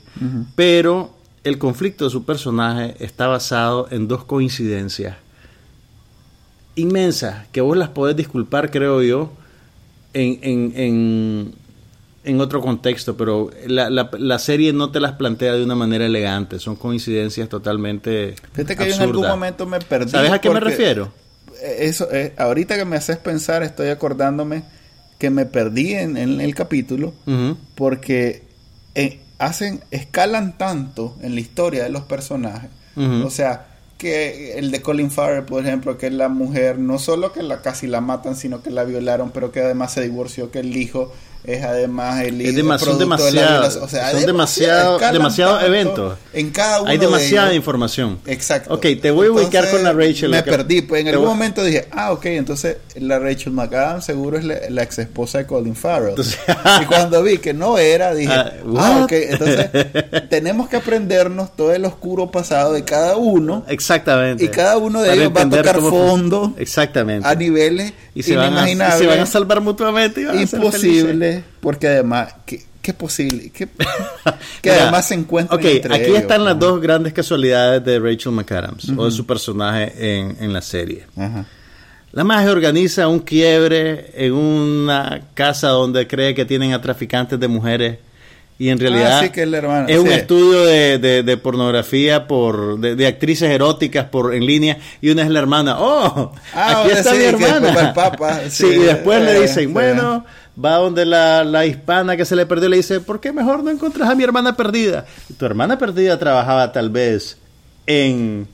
pero el conflicto de su personaje está basado en dos coincidencias inmensas, que vos las podés disculpar, creo yo, en, en, en, en otro contexto, pero la, la, la serie no te las plantea de una manera elegante, son coincidencias totalmente Fíjate que yo en algún momento me perdí. ¿Sabes a qué me refiero? Eso, eh, ahorita que me haces pensar, estoy acordándome que me perdí en, en el capítulo porque eh, hacen, escalan tanto en la historia de los personajes. O sea, que el de Colin Farrell, por ejemplo, que es la mujer, no solo que la casi la matan, sino que la violaron, pero que además se divorció, que el hijo es además el Es son de demasiado- violación. O sea, son demasiado- tanto eventos. En cada uno Hay de demasiada ellos. información. Exacto. Ok, te voy a ubicar con la Rachel. Me perdí, pues en algún voy- momento dije, ah, ok, entonces la Rachel McAdams seguro es la, la ex esposa de Colin Farrell. Entonces- y cuando vi que no era, dije, Ah, ah, ok, entonces tenemos que aprendernos todo el oscuro pasado de cada uno Exactamente. y cada uno de Para ellos va a tocar cómo fondo Exactamente. a niveles y se, van a, y inimaginables, se van a salvar mutuamente. y van porque además, ¿qué, qué posible? ¿Qué- que Mira, además se encuentran Ok, entre aquí ellos, están las dos grandes casualidades de Rachel McAdams o de su personaje en, en la serie. Ajá. La magia organiza un quiebre en una casa donde cree que tienen a traficantes de mujeres y en realidad Ah, sí, que es la un estudio de, de- de pornografía por de, de actrices eróticas por en línea y una es la hermana. Oh, Ah, aquí está sí, mi hermana. el papa, sí, y después eh, le dicen, sí. bueno, va donde la, la hispana que se le perdió y le dice, ¿por qué mejor no encuentras a mi hermana perdida? Tu hermana perdida trabajaba tal vez en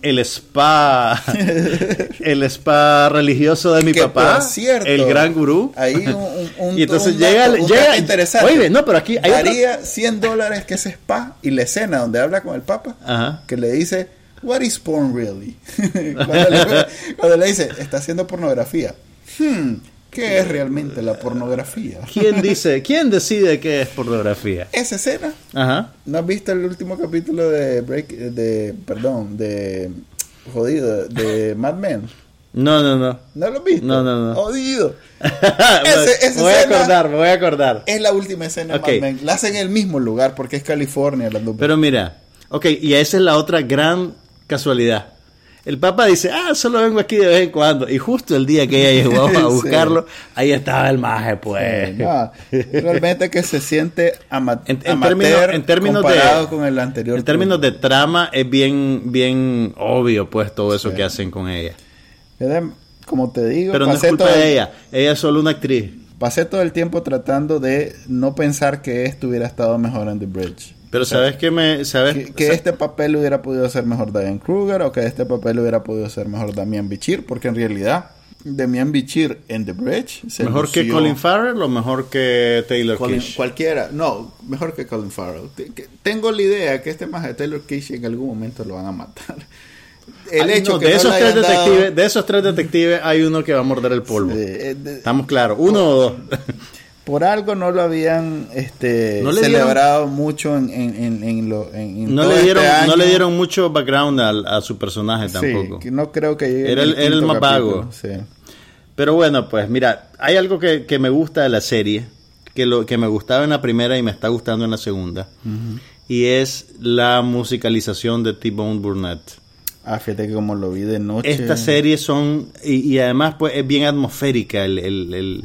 el spa el spa religioso de mi Que, papá por cierto, el gran gurú Ahí un, un- un- y entonces un llega, dato- llega interesante. oye no pero aquí hay Daría 100 dólares que ese spa y la escena donde habla con el Papa, Ajá. que le dice, What is porn really? cuando, le, cuando le dice, está haciendo pornografía. Hmm, ¿qué es realmente la pornografía? quién dice quién decide qué es pornografía Esa escena, ajá ¿no has visto el último capítulo de Break, de, perdón, de, jodido, de Mad Men? no no no ¿No lo has visto? No, no, no. Jodido. Ese- esa me voy a acordar me voy a acordar Es la última escena de. Mad Men. La hacen en el mismo lugar porque es California. La Pero mira, ok, y esa es la otra gran casualidad. El Papa dice, ah, solo vengo aquí de vez en cuando. Y justo el día que ella llegó a Sí. buscarlo, ahí estaba el maje, pues. No, realmente que se siente ama En- en amateur términos- en términos de- comparado con el anterior. En términos de trama, es bien, bien obvio, pues, todo eso que hacen con ella. Como te digo, Pero no es culpa de ella. Ella es solo una actriz. pasé todo el tiempo tratando de no pensar que esto hubiera estado mejor en The Bridge. Pero ¿sabes qué me...? ¿Sabes? Que, que este papel hubiera podido ser mejor Diane Kruger o que este papel hubiera podido ser mejor Damian Bichir, porque en realidad Damian Bichir en The Bridge se ¿Mejor que Colin Farrell o mejor que Taylor Colin- Kish? cualquiera, no, mejor que Colin Farrell. Te- que- Tengo la idea que este más de Taylor Kish en algún momento lo van a matar. El hecho no, que de, no esos tres dado- detectives, de esos tres detectives hay uno que va a morder el polvo. Sí, eh, de- Estamos claros. Uno o dos. por algo no lo habían este, No le celebrado mucho en, en, en, en lo, no todo le dieron este no año. le dieron mucho background al- a, su personaje tampoco no creo que Era el- era el quinto más vago. sí. pero bueno pues mira hay algo que, que me gusta de la serie que lo que me gustaba en la primera y me está gustando en la segunda y es la musicalización de T-Bone Burnett Ah, fíjate que como lo vi de noche. estas series son y, y además pues es bien atmosférica el, el- el-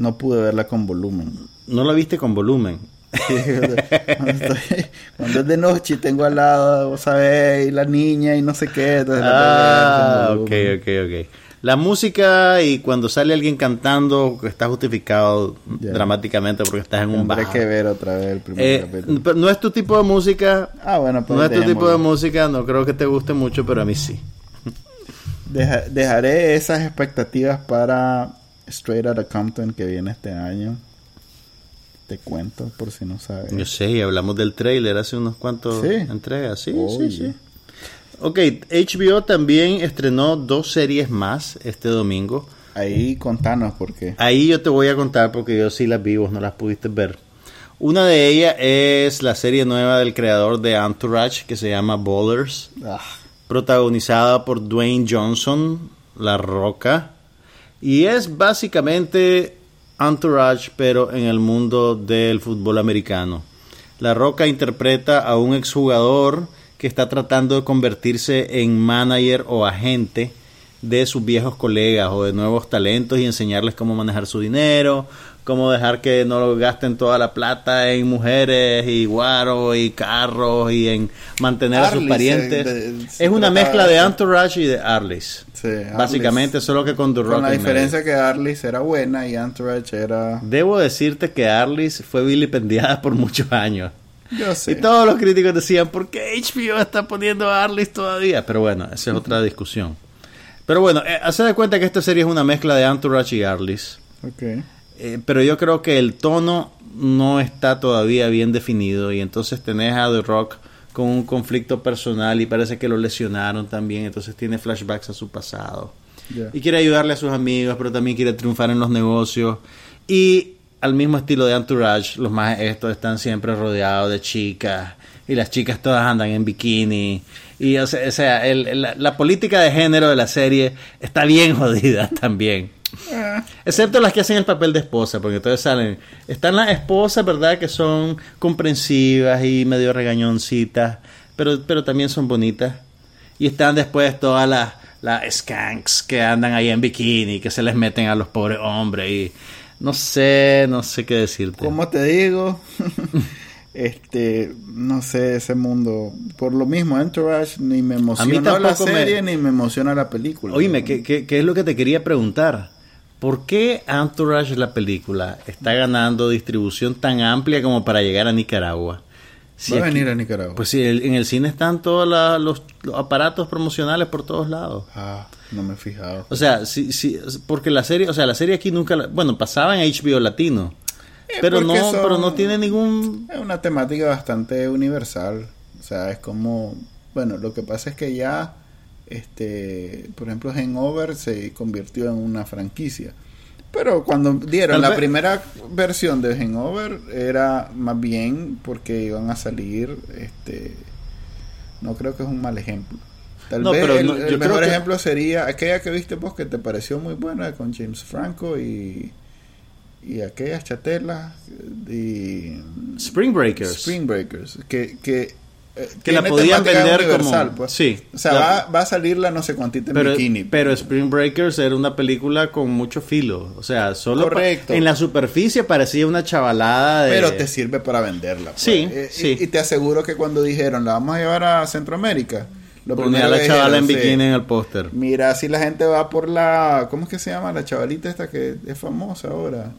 No pude verla con volumen. no la viste con volumen cuando, estoy- cuando es de noche y tengo al lado, vos sabés, y la niña y no sé qué. Ah, ok, ok, ok. La música y cuando sale alguien cantando está justificado dramáticamente porque estás en un bar. que ver otra vez el primer Eh, capítulo. no es tu tipo de música, Ah, bueno, pues no es tu tipo de música, no creo que te guste mucho, pero a mí sí. Deja- dejaré esas expectativas para Straight Outta Compton que viene este año. Te cuento por si no sabes. Yo sé, y hablamos del trailer hace unos cuantos Sí. entregas, sí, Oye. sí, sí. Ok, HBO también estrenó dos series más este domingo. Ahí contanos por qué. Ahí yo te voy a contar porque yo sí las vi, vos no las pudiste ver. Una de ellas es la serie nueva del creador de Entourage que se llama Ballers, Ah, protagonizada por Dwayne Johnson, La Roca, y es básicamente Entourage pero en el mundo del fútbol americano. La Roca interpreta a un exjugador que está tratando de convertirse en manager o agente de sus viejos colegas o de nuevos talentos y enseñarles cómo manejar su dinero, cómo dejar que no lo gasten toda la plata en mujeres y guaro y carros y en mantener a sus parientes. de- es una mezcla de. Entourage y de Arliss. Sí, Arliss. Básicamente, solo que con The Rock con la medio. diferencia que Arliss era buena y Entourage era... Debo decirte que Arliss fue vilipendiada por muchos años. Yo sé. Y todos los críticos decían, ¿por qué HBO está poniendo a Arliss todavía? Pero bueno, esa es otra discusión. Pero bueno, eh, hace de cuenta que esta serie es una mezcla de Entourage y Arliss. Ok. Eh, pero yo creo que el tono no está todavía bien definido y entonces tenés a The Rock con un conflicto personal y parece que lo lesionaron también, entonces tiene flashbacks a su pasado. Y quiere ayudarle a sus amigos, pero también quiere triunfar en los negocios. Y al mismo estilo de Entourage, los más estos están siempre rodeados de chicas. Y las chicas todas andan en bikini. Y o sea, o sea, el- el- la, la política de género de la serie está bien jodida también. Excepto las que hacen el papel de esposa, porque entonces salen. Están las esposas, ¿verdad? Que son comprensivas y medio regañoncitas, pero, pero también son bonitas. Y están después todas las, las skanks que andan ahí en bikini, que se les meten a los pobres hombres. Y no sé, no sé qué decirte. ¿Cómo te digo? este, no sé, ese mundo. Por lo mismo, Entourage ni me emocionó la tampoco me- serie ni me emociona la película. Oíme, ¿qué, qué, qué es lo que te quería preguntar? ¿Por qué Entourage, la película, está ganando distribución tan amplia como para llegar a Nicaragua? Si Va a venir a Nicaragua. Pues sí, en el cine están todos los, aparatos promocionales por todos lados. Ah, no me he fijado. O sea, sí, sí, porque la serie, o sea, la serie aquí nunca, bueno, pasaba en HBO Latino, eh, pero no, pero no tiene ningún. Es una temática bastante universal. O sea, es como, bueno, lo que pasa es que ya, este, por ejemplo, Hangover se convirtió en una franquicia. Pero cuando dieron la primera versión de Hangover era más bien porque iban a salir, este, no creo que es un mal ejemplo. Tal vez el, mejor ejemplo sería aquella que viste vos que te pareció muy buena con James Franco y, y aquellas chatelas y Spring Breakers. Spring Breakers, que, que que la podían vender como pues. sí o sea va, va, a salir la no sé cuántita en pero, bikini pero Spring Breakers era una película con mucho filo o sea solo en la superficie parecía una chavalada de... pero te sirve para venderla pues. sí, eh, sí. Y, te aseguro que cuando dijeron la vamos a llevar a Centroamérica lo Ponía a la chavala en bikini en el póster mira si la gente va por la ¿cómo es que se llama? la chavalita esta que es famosa ahora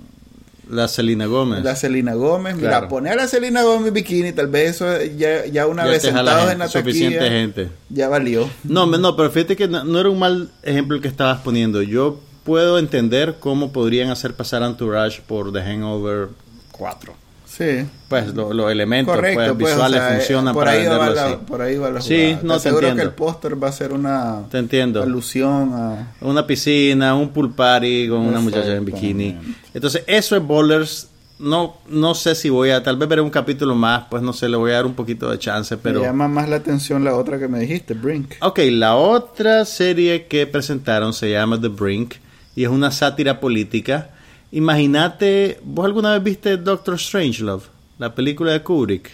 la Selina Gómez. La Selina Gómez. Mira, poner a Selina Gómez en bikini, tal vez eso ya, ya una vez sentados en la suficiente gente. ya valió. No, no, pero fíjate que no, era un mal ejemplo el que estabas poniendo. Yo puedo entender cómo podrían hacer pasar Entourage por The Hangover 4. Sí. Pues los elementos pues, pues, visuales funcionan por para ahí va la, Por ahí va la Sí, no te seguro que el póster va a ser una te entiendo. alusión a... Una piscina, un pool party con una muchacha en bikini. Entonces, eso es Bowlers. No, no sé si voy a... Tal vez veré un capítulo más, pues no sé, le voy a dar un poquito de chance, pero... Me llama más la atención la otra que me dijiste, Brink. Ok, la otra serie que presentaron se llama The Brink y es una sátira política Imagínate, ¿vos alguna vez viste Doctor Strangelove? La película de Kubrick.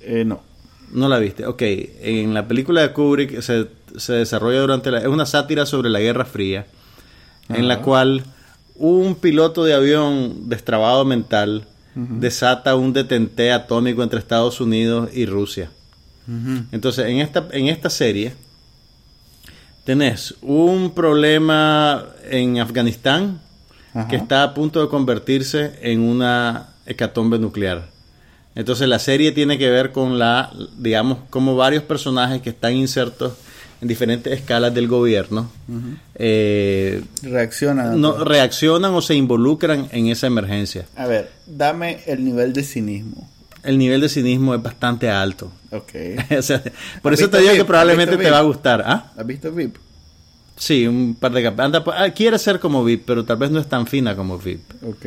Eh, no. No la viste. Ok, en la película de Kubrick se, se desarrolla durante la... Es una sátira sobre la Guerra Fría, en la cual un piloto de avión destrabado mental desata un detente atómico entre Estados Unidos y Rusia. Entonces, en esta, en esta serie tenés un problema en Afganistán que está a punto de convertirse en una hecatombe nuclear. Entonces la serie tiene que ver con la, digamos, como varios personajes que están insertos en diferentes escalas del gobierno eh, reaccionan no reaccionan o se involucran en esa emergencia. A ver, dame el nivel de cinismo. El nivel de cinismo es bastante alto. Ok. por eso te digo que probablemente te va a gustar. ¿Ah? ¿Has visto VIP? Sí, un par de capas. Ah, quiere ser como VIP, pero tal vez no es tan fina como VIP. Ok.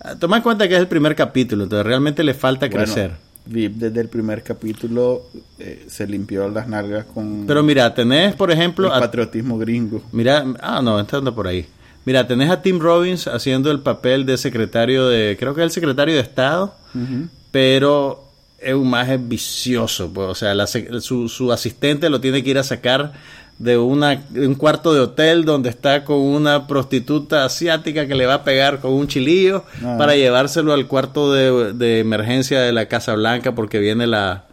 Ah, toma en cuenta que es el primer capítulo, entonces realmente le falta crecer. VIP desde el primer capítulo eh, se limpió las nalgas con... Pero mira, tenés, por ejemplo... El patriotismo gringo. Mira, ah, no, entrando por ahí. Mira, tenés a Tim Robbins haciendo el papel de secretario de... Creo que es el secretario de Estado, pero es un maje vicioso. Pues, o sea, su, su asistente lo tiene que ir a sacar de, una, un cuarto de hotel donde está con una prostituta asiática que le va a pegar con un chilillo ah. para llevárselo al cuarto de, emergencia de la Casa Blanca porque viene la,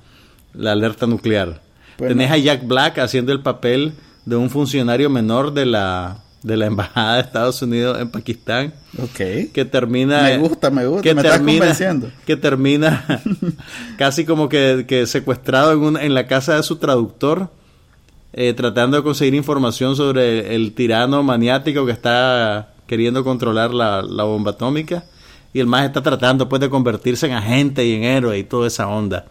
alerta nuclear. Tenés a Jack Black haciendo el papel de un funcionario menor de la de la embajada de Estados Unidos en Pakistán. Ok. Que termina. Me gusta, me gusta, que me termina, convenciendo. Que termina casi como que, que secuestrado en, en la casa de su traductor eh, tratando de conseguir información sobre el, tirano maniático que está queriendo controlar la, bomba atómica. Y el más está tratando pues de convertirse en agente y en héroe y toda esa onda.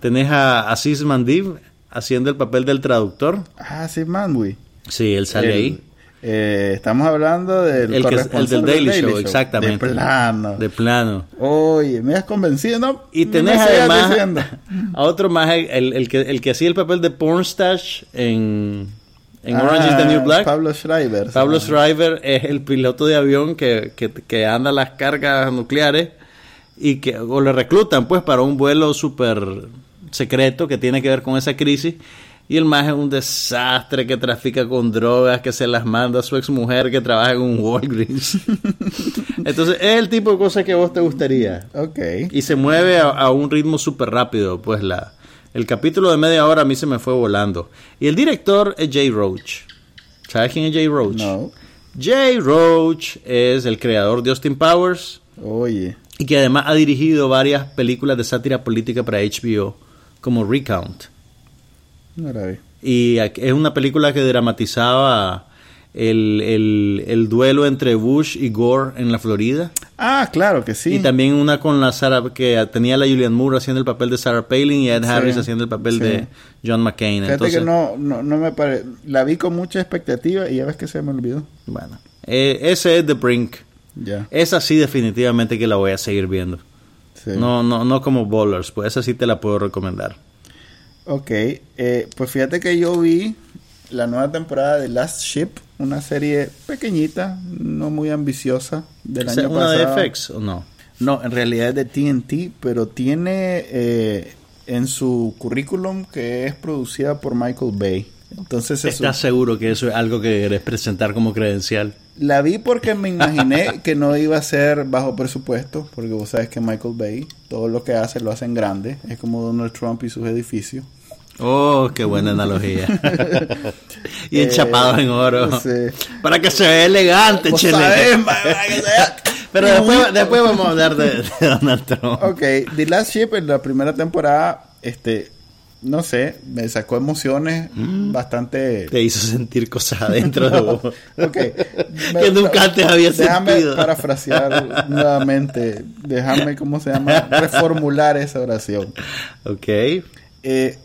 Tenés a Aziz Mandib haciendo el papel del traductor. Ah, Aziz Mandib. Sí, él sale ahí. Eh, estamos hablando del el, del Daily, Show, exactamente. De plano. De plano. Oye, me has convencido, ¿no? Y tenés además a otro más, el, el, que, el que hacía el papel de Pornstash en, en Orange is the New Black. Pablo Schreiber. Pablo Schreiber es el piloto de avión que, que, que anda las cargas nucleares y que o le reclutan pues para un vuelo súper secreto que tiene que ver con esa crisis y el más es un desastre que trafica con drogas, que se las manda a su ex mujer que trabaja en un Walgreens. Entonces, es el tipo de cosas que a vos te gustaría. Ok. Y se mueve a, un ritmo súper rápido. Pues la, el capítulo de media hora a mí se me fue volando. Y el director es Jay Roach. ¿Sabes quién es Jay Roach? No. Jay Roach es el creador de Austin Powers Oye. y que además ha dirigido varias películas de sátira política para HBO, como Recount. No la vi. Y es una película que dramatizaba el, el- el duelo entre Bush y Gore en la Florida. Ah, claro que sí. Y también una con la Sarah, que tenía la Julianne Moore haciendo el papel de Sarah Palin y Ed Sí, Harris haciendo el papel sí. de John McCain. Fíjate Entonces, que no, no, no me parece. La vi con mucha expectativa y ya ves que se me olvidó. bueno, eh, ese es The Brink. Ya. Esa sí definitivamente que la voy a seguir viendo. Sí. No, no, no como Bowlers, pues esa sí te la puedo recomendar. Ok. eh, pues fíjate que yo vi la nueva temporada de Last Ship, una serie pequeñita, no muy ambiciosa del ¿Es año una pasado. de FX o no? No, en realidad es de TNT, pero tiene eh, en su currículum que es producida por Michael Bay. Entonces ¿Estás seguro que eso es algo que querés presentar como credencial? La vi porque me imaginé que no iba a ser bajo presupuesto, porque vos sabes que Michael Bay, todo lo que hace lo hace en grande, es como Donald Trump y sus edificios. Oh, qué buena analogía. y Eh, enchapados en oro. sí. Para que se vea elegante, que sea- Pero después, después vamos a hablar de, de Donald Trump. Ok, The Last Ship en la primera temporada, este, no sé, me sacó emociones Mm. bastante... Te hizo sentir cosas adentro de vos. Ok. Que nunca antes había Déjame sentido. parafrasear nuevamente. Déjame, ¿cómo se llama? Reformular esa oración. Ok. Eh,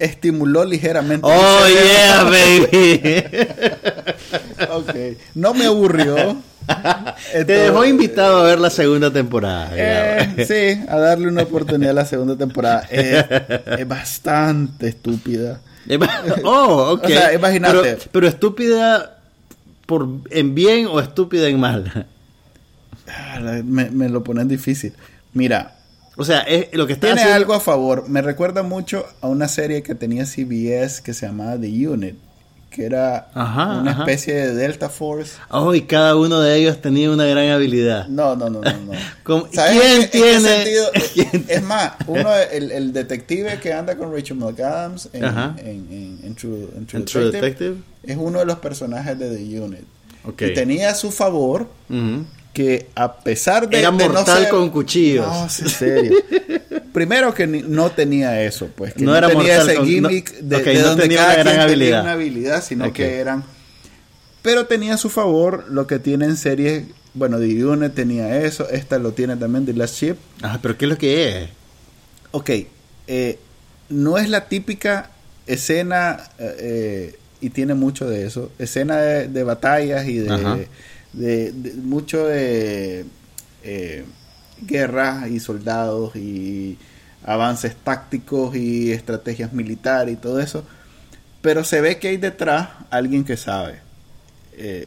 estimuló ligeramente. Oh, yeah, baby. Ok. No me aburrió. Te dejó invitado a ver la segunda temporada. eh, sí, a darle una oportunidad a la segunda temporada. Es, es bastante estúpida. Oh, ok. O sea, imagínate. Pero, pero estúpida por en bien o estúpida en mal. Ah, Me, me lo ponen difícil. Mira, O sea, es lo que está tiene haciendo- algo a favor. Me recuerda mucho a una serie que tenía CBS que se llamaba The Unit, que era Ajá, una ajá. especie de Delta Force. Oh, y cada uno de ellos tenía una gran habilidad. No, no, no, no. no. ¿Cómo- ¿Sabes quién en en tiene- quién- Es más, uno, el, el detective que anda con Rachel McAdams en, en, True, Detective, Detective. es uno de los personajes de The Unit. Ok. Y tenía a su favor. Que a pesar de... Era de no mortal ser- con cuchillos. No, es en serio. Primero que ni- no tenía eso, pues. Que No no, era tenía mortal ese con- gimmick no- de, ok, de no donde tenía cada una gran quien habilidad. tenía una habilidad, sino que eran... Pero tenía a su favor lo que tienen series... Bueno, Unit tenía eso, esta lo tiene también, The Last Ship. Ah, pero ¿qué es lo que es? Ok, eh, no es la típica escena, eh, eh, y tiene mucho de eso, escena de, de batallas y de, de- mucho de eh, guerras y soldados y avances tácticos y estrategias militares y todo eso, pero se ve que hay detrás alguien que sabe. Eh,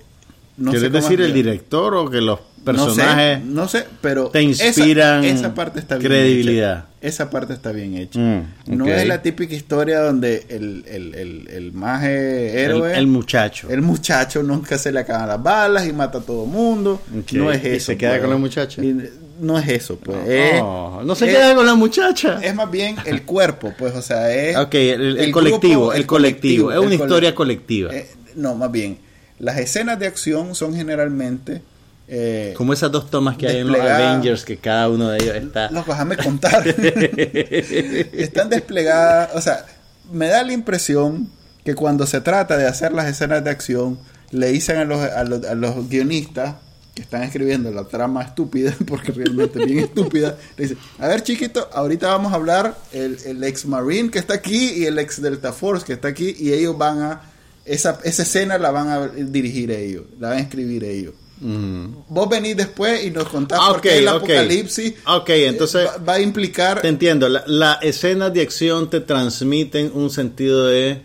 no ¿Quieres decir el director o que los No personajes sé, no sé, pero te esa- inspiran esa, parte está bien credibilidad? hecha. Esa parte está bien hecha. Mm, No es la típica historia donde el, el, el, el maje el, héroe, el el, muchacho? muchacho nunca se le acaban las balas y mata a todo mundo. No es y eso. se queda pues. con la muchacha. Y no es eso, pues. Es- Oh, no se es- queda con la muchacha. Es más bien el cuerpo, pues, o sea, es... ok, el, el el colectivo, grupo, el, el colectivo. colectivo, Es una historia cole- colectiva. eh, no, más bien, las escenas de acción son generalmente... eh, Como esas dos tomas que hay en los Avengers, que cada uno de ellos está. Loco, déjame contar. Están desplegadas, o sea, me da la impresión que cuando se trata de hacer las escenas de acción, le dicen a los, a los, a los guionistas que están escribiendo la trama estúpida, porque realmente es bien estúpida, le dicen, a ver chiquito, ahorita vamos a hablar el, el ex Marine que está aquí y el ex Delta Force que está aquí, y ellos van a, esa, esa escena la van a dirigir ellos, la van a escribir ellos. Mm. Vos venís después y nos contás Ah, por qué el apocalipsis Ok, entonces- eh, va, va a implicar Te entiendo. La- Las escenas de acción te transmiten un sentido de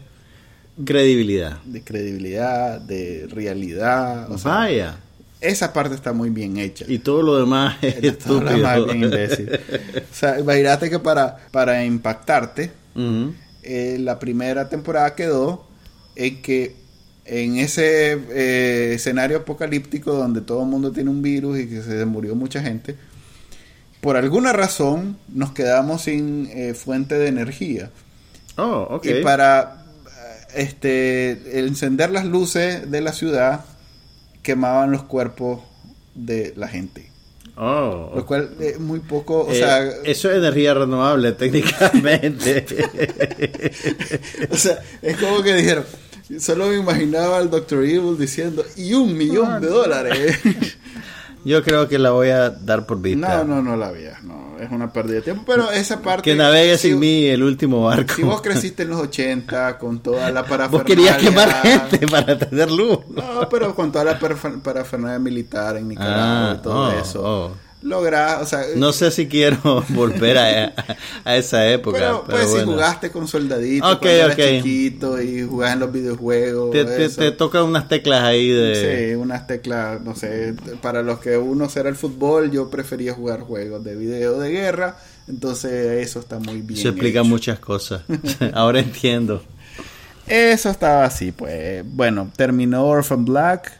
credibilidad. de credibilidad, de realidad. O sea, Vaya. esa parte está muy bien hecha. Y todo lo demás es Todo lo estúpido. demás es bien imbécil. O sea, imagínate que para, para impactarte, eh, la primera temporada quedó en que en ese eh, escenario apocalíptico donde todo el mundo tiene un virus y que se murió mucha gente, por alguna razón nos quedamos sin eh, fuente de energía. Oh, ok. Y para este encender las luces de la ciudad quemaban los cuerpos de la gente. Oh. Lo cual es muy poco, o Eh, sea, eso es energía renovable técnicamente. o sea, es como que dijeron, solo me imaginaba al Dr. Evil diciendo, y un millón de dólares. Yo creo que la voy a dar por vista. no, no, no la veas, no, es una pérdida de tiempo, pero esa parte... Que navegue si- sin mí el último barco. Si vos creciste en los 80 con toda la parafernalia... Vos querías quemar gente para tener luz. No, pero con toda la parafer- parafernalia militar en Nicaragua Ah, y todo oh, eso. oh. Lográs, o sea... No sé si quiero volver a, a esa época. Pero, Pero, pues si jugaste con soldaditos Ok, cuando eras chiquito y jugás en los videojuegos. te, te, te tocan unas teclas ahí de... Sí, unas teclas, no sé, para los que uno será el fútbol, yo prefería jugar juegos de video de guerra, entonces eso está muy bien. Se explican hecho. muchas cosas. Ahora entiendo. Eso estaba así, pues. Bueno, terminó Orphan Black.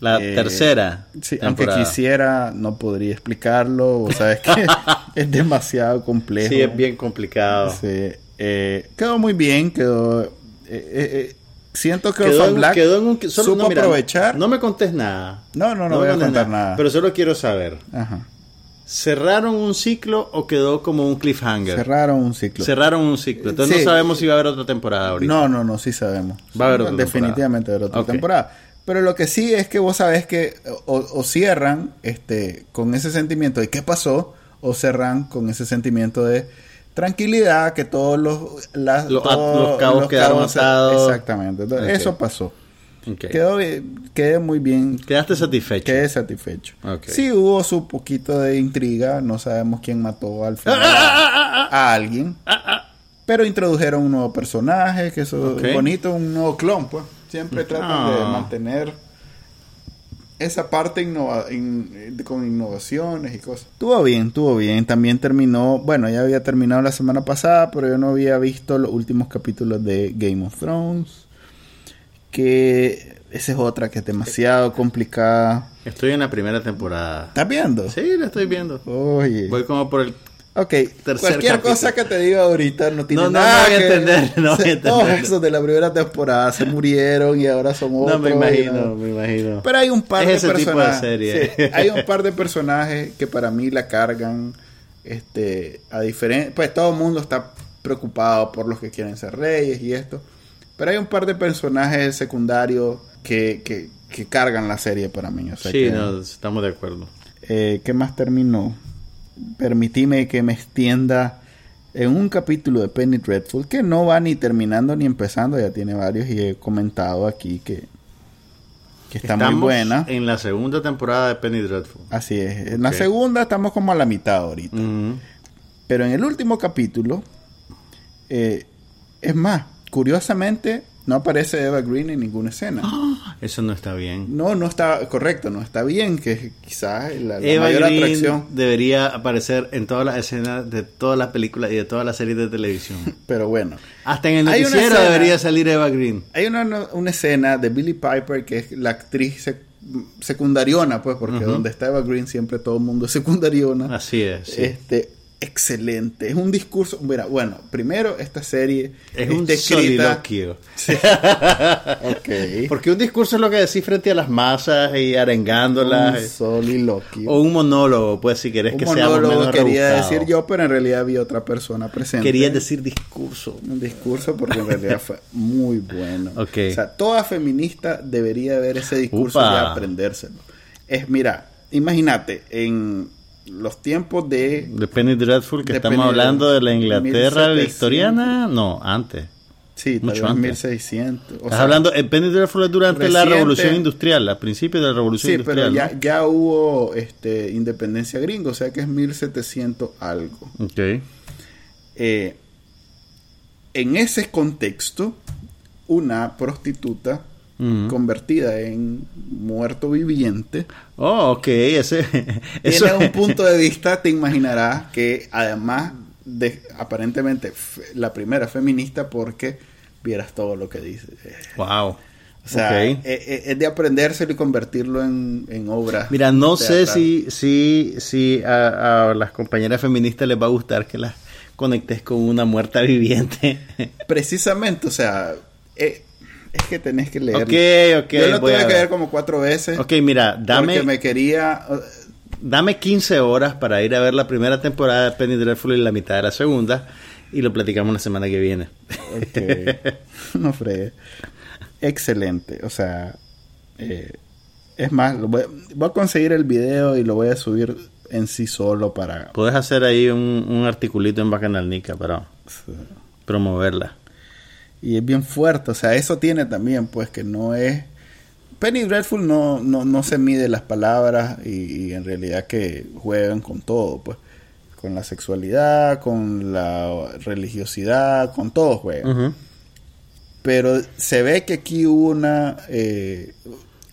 La Eh, tercera Sí, aunque quisiera, no podría explicarlo, o sabes que es demasiado complejo. Sí, es bien complicado. Sí, eh, quedó muy bien, quedó... eh, siento que Quedó Black quedó en un... Solo, supo no, mira, aprovechar. No me contés nada. No, no, no, me voy a contar nada. Pero solo quiero saber. Ajá. ¿Cerraron un ciclo o quedó como un cliffhanger? Cerraron un ciclo. Cerraron un ciclo. Entonces Sí. no sabemos si va a haber otra temporada ahorita. No, no, no, sí sabemos. Va a haber otra Definitivamente va a haber otra temporada. Pero lo que sí es que vos sabés que o, o cierran este, con ese sentimiento de qué pasó, o cerran con ese sentimiento de tranquilidad, que todos los, las- Los- todos los cabos quedaron atados. Exactamente. Entonces. Eso pasó. Ok. Quedó, bien- quedé muy bien. Quedaste satisfecho. Quedé satisfecho. Ok. Sí hubo su poquito de intriga. No sabemos quién mató al final Ah, a, a alguien. Pero introdujeron un nuevo personaje, que eso es bonito, un nuevo clon, pues. Siempre tratan de Ah. mantener esa parte innova- in- con innovaciones y cosas. Estuvo bien, estuvo bien. También terminó, bueno, ya había terminado la semana pasada, pero yo no había visto los últimos capítulos de Game of Thrones. Que esa es otra que es demasiado complicada. Estoy en la primera temporada. ¿Estás viendo? Sí, la estoy viendo. Oye. Voy como por el... Ok, Tercer cualquier capítulo. cosa que te diga ahorita no tiene No, no, nada no voy a que- entender, no voy a Se- Todos entender. esos de la primera temporada se murieron y ahora son otros. No me imagino, no. me imagino. Pero hay un par Es de ese tipo de personajes. serie. sí, hay un par de personajes que para mí la cargan. Este, a diferencia, pues todo el mundo está preocupado por los que quieren ser reyes y esto. Pero hay un par de personajes secundarios que, que, que cargan la serie para mí. O sea sí, que- no, estamos de acuerdo. eh, ¿Qué más terminó? Permitime que me extienda en un capítulo de Penny Dreadful que no va ni terminando ni empezando, ya tiene varios y he comentado aquí que, que está Estamos muy buena. en la segunda temporada de Penny Dreadful. Así es. En la segunda estamos como a la mitad ahorita. Pero en el último capítulo, eh, es más, curiosamente, no aparece Eva Green en ninguna escena. Eso no está bien. No, no está correcto, no está bien, que quizás la, la Eva mayor Green atracción. debería aparecer en todas las escenas de todas las películas y de todas las series de televisión. Pero bueno. Hasta en el noticiero escena- debería salir Eva Green. Hay una, una escena de Billie Piper que es la actriz sec- secundariona, pues, porque donde está Eva Green siempre todo el mundo es secundariona. Así es. sí. Este, excelente. Es un discurso. Mira, bueno, primero esta serie es un escrita. soliloquio. Ok. Porque un discurso es lo que decís frente a las masas y arengándolas. Un soliloquio. O un monólogo, pues, si querés Un que sea monólogo quería rebuscado. decir yo, pero en realidad había otra persona presente. Querías decir discurso. un discurso porque en realidad fue muy bueno. O sea, toda feminista debería ver ese discurso Upa. y aprendérselo. Es, mira, imagínate, en los tiempos de... De Penny Dreadful, que estamos Penny hablando de la. Inglaterra 1700. victoriana. No, antes. Sí, Mucho antes. 1600. o Estás sea, hablando, el Penny Dreadful es durante la revolución industrial, a principios de la revolución Sí, pero industrial. ya, ya hubo este, independencia gringa, o sea que es 1700 algo. ¿no? Ok. Eh, en ese contexto, una prostituta Convertida en muerto viviente Oh, ok, ese. Eso Tiene un punto de vista, te imaginarás que además de aparentemente la primera feminista porque vieras todo lo que dice. Wow. O sea, eh, eh, es de aprendérselo y convertirlo en, en obra. Mira, no sé si, si, si a, a las compañeras feministas les va a gustar que las conectes con una muerta viviente. Precisamente, o sea, eh, Es que tenés que leer. Ok, ok. Yo lo voy tuve a que ver. como cuatro veces. Ok, mira, dame, Porque me quería. dame 15 horas para ir a ver la primera temporada de Penny Dreadful y la mitad de la segunda y lo platicamos la semana que viene. Ok. no fregué. Excelente. O sea, eh, es más, lo voy, voy a conseguir el video y lo voy a subir en sí solo para. Puedes hacer ahí un, un articulito en Bacanalnica para promoverla. Y es bien fuerte. O sea, eso tiene también, pues, que no es. Penny Dreadful no, no, no se mide las palabras y, y en realidad que juegan con todo, pues. Con la sexualidad, con la religiosidad, con todo juegan. Pero se ve que aquí hubo una eh,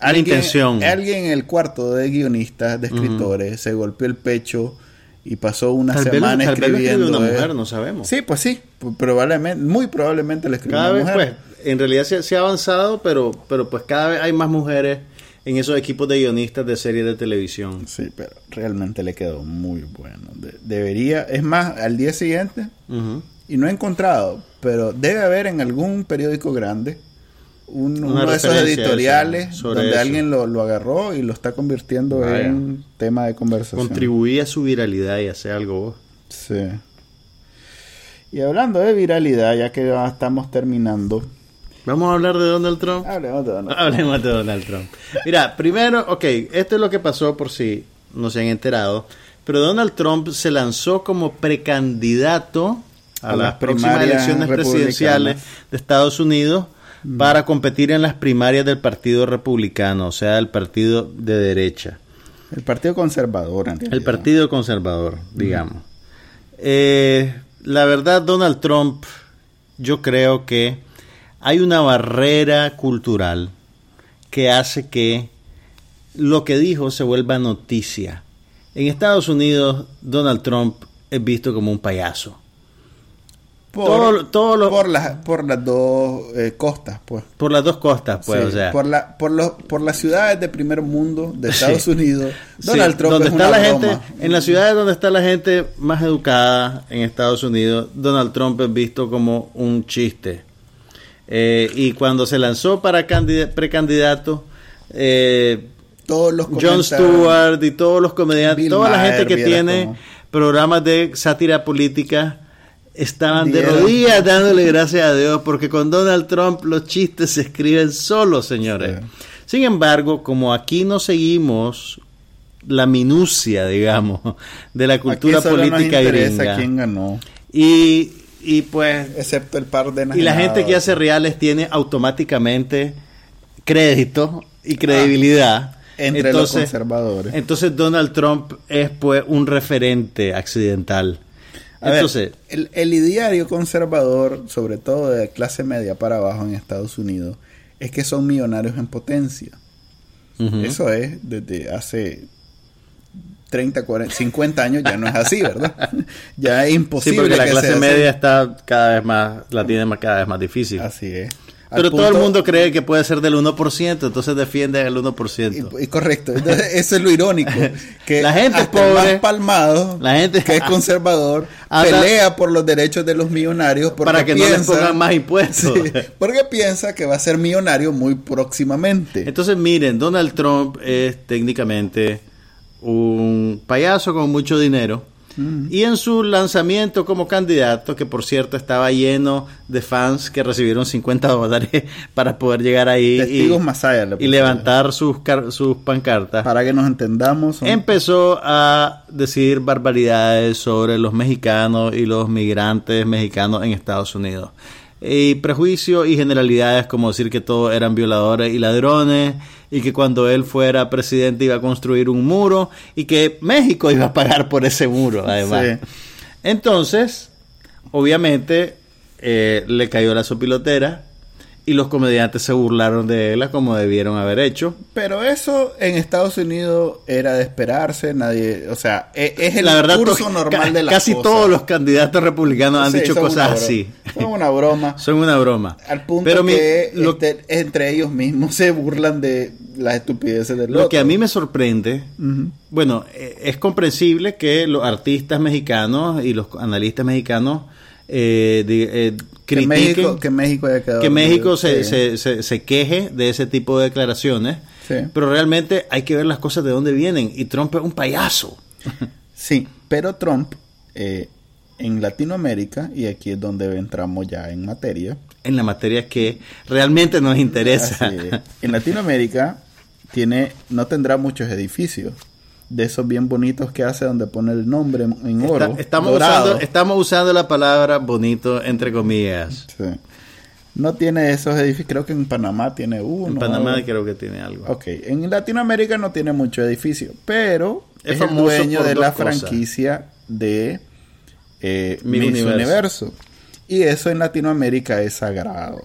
Una intención. alguien en el cuarto de guionistas de escritores se golpeó el pecho y pasó una Tal vez, semana tal vez escribió escribiendo una eh. mujer, no sabemos. sí pues sí probablemente muy probablemente lo escribió cada una vez, pues, mujer en realidad se, se ha avanzado, pero, pero pues cada vez hay más mujeres en esos equipos de guionistas de series de televisión. sí pero realmente le quedó muy bueno De- debería es más al día siguiente y no he encontrado pero debe haber en algún periódico grande un- Una uno de esos editoriales sobre donde eso. alguien lo, lo agarró y lo está convirtiendo Vaya. en tema de conversación. Contribuí a su viralidad y hacer algo vos. Sí. Y hablando de viralidad, ya que ya estamos terminando, Vamos a hablar de Donald Trump. hablemos de Donald Hablemos de Donald Trump. Mira, primero, ok, esto es lo que pasó por si no se han enterado, pero Donald Trump se lanzó como precandidato a, A las, las próximas elecciones presidenciales de Estados Unidos para competir en las primarias del Partido Republicano, o sea, el partido de derecha. El Partido Conservador, en El. Partido Conservador, digamos. Eh, la verdad, Donald Trump, yo creo que hay una barrera cultural que hace que lo que dijo se vuelva noticia. En Estados Unidos, Donald Trump es visto como un payaso. Por, todo- todo lo- por, las, por las dos eh, costas, pues. Por las dos costas, pues, Sí, o sea. por, la, por, los, por las ciudades de primer mundo de Sí. Estados Unidos, Donald Sí, Trump donde es está una la broma. gente, en las ciudades donde está la gente más educada en Estados Unidos, Donald Trump es visto como un chiste. Eh, y cuando se lanzó para candida- precandidato, eh, Todos los comentarios- Stewart y todos los comediantes, Bill toda la gente que tiene programas de sátira política estaban de rodillas dándole gracias a Dios porque con Donald Trump los chistes se escriben solos, señores. Sí. Sin embargo, como aquí no seguimos la minucia, digamos, de la cultura Aquí política interesa gringa. quién ganó, Y, y pues excepto el par de y la gente que hace reales tiene automáticamente crédito y credibilidad. entre los conservadores. Entonces Donald Trump es pues un referente accidental. Ver, Entonces, el, el ideario conservador, sobre todo de clase media para abajo en Estados Unidos, es que son millonarios en potencia. Eso es desde hace 30, 40, 50 años ya no es así, ¿verdad? ya es sí, imposible. porque la que clase así. media está cada vez más, la tiene más, cada vez más difícil. Así es. Pero todo el mundo cree que puede ser del 1%, entonces defienden el 1%. Y, y correcto. Entonces, eso es lo irónico. Que La gente el pobre- más palmado, la gente- que es conservador, Anda- pelea por los derechos de los millonarios porque para que no les pongan más impuestos. Sí, porque piensa que va a ser millonario muy próximamente. Entonces, miren, Donald Trump es técnicamente un payaso con mucho dinero. Y en su lanzamiento como candidato, que por cierto estaba lleno de fans que recibieron 50 dólares para poder llegar ahí Testigos y, Masaya. le y pusieron. levantar sus, sus pancartas, Para que nos entendamos. son- empezó a decir barbaridades sobre los mexicanos y los migrantes mexicanos en Estados Unidos. Y prejuicios y generalidades como decir que todos eran violadores y ladrones y que cuando él fuera presidente iba a construir un muro y que México iba a pagar por ese muro además. Sí. Entonces, obviamente, eh, le cayó la sopilotera y los comediantes se burlaron de él como debieron haber hecho. Pero eso en Estados Unidos era de esperarse, nadie, o sea, e- es, el la verdad, curso normal de las casi cosas. todos los candidatos republicanos han Sí, dicho cosas así. Son una broma. Son una broma. Al punto Pero mi- que lo, este, entre ellos mismos se burlan de las estupideces del lo otro. que a mí me sorprende, bueno, eh, es comprensible que los artistas mexicanos y los analistas mexicanos eh, eh, Que critiquen, México, que México haya quedado. que México se, se, se, se queje de ese tipo de declaraciones, Sí. pero realmente hay que ver las cosas de dónde vienen. Y Trump es un payaso. Sí, pero Trump eh, en Latinoamérica, y aquí es donde entramos ya en materia, En la materia que realmente nos interesa. en Latinoamérica tiene, no tendrá muchos edificios de esos bien bonitos que hace donde pone el nombre en oro. Está- estamos, dorado. usando, estamos usando la palabra bonito entre comillas. Sí. No tiene esos edificios, creo que en Panamá tiene uno. en Panamá algo. creo que tiene algo. Ok, en Latinoamérica no tiene mucho edificio, pero Es es, el dueño de la cosas. franquicia de eh, Miss, Universo. Universo. Y eso en Latinoamérica es sagrado.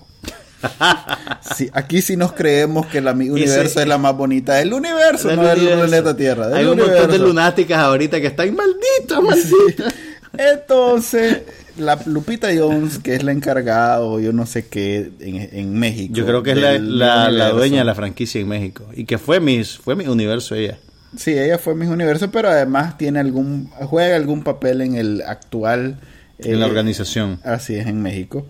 Sí, aquí sí nos creemos que la Universo es la más bonita del universo, Del no del universo. planeta Tierra. del Hay un montón de universo. lunáticas ahorita que están malditos, malditos. Entonces, la Lupita Jones, que es la encargada o yo no sé qué en, en México. Yo creo que es la, del la- la universo. dueña de la franquicia en México. Y que fue Miss, fue mi universo ella. Sí, ella fue Miss Universo, pero además tiene algún, juega algún papel en el actual... En la eh, organización. Así es, en México.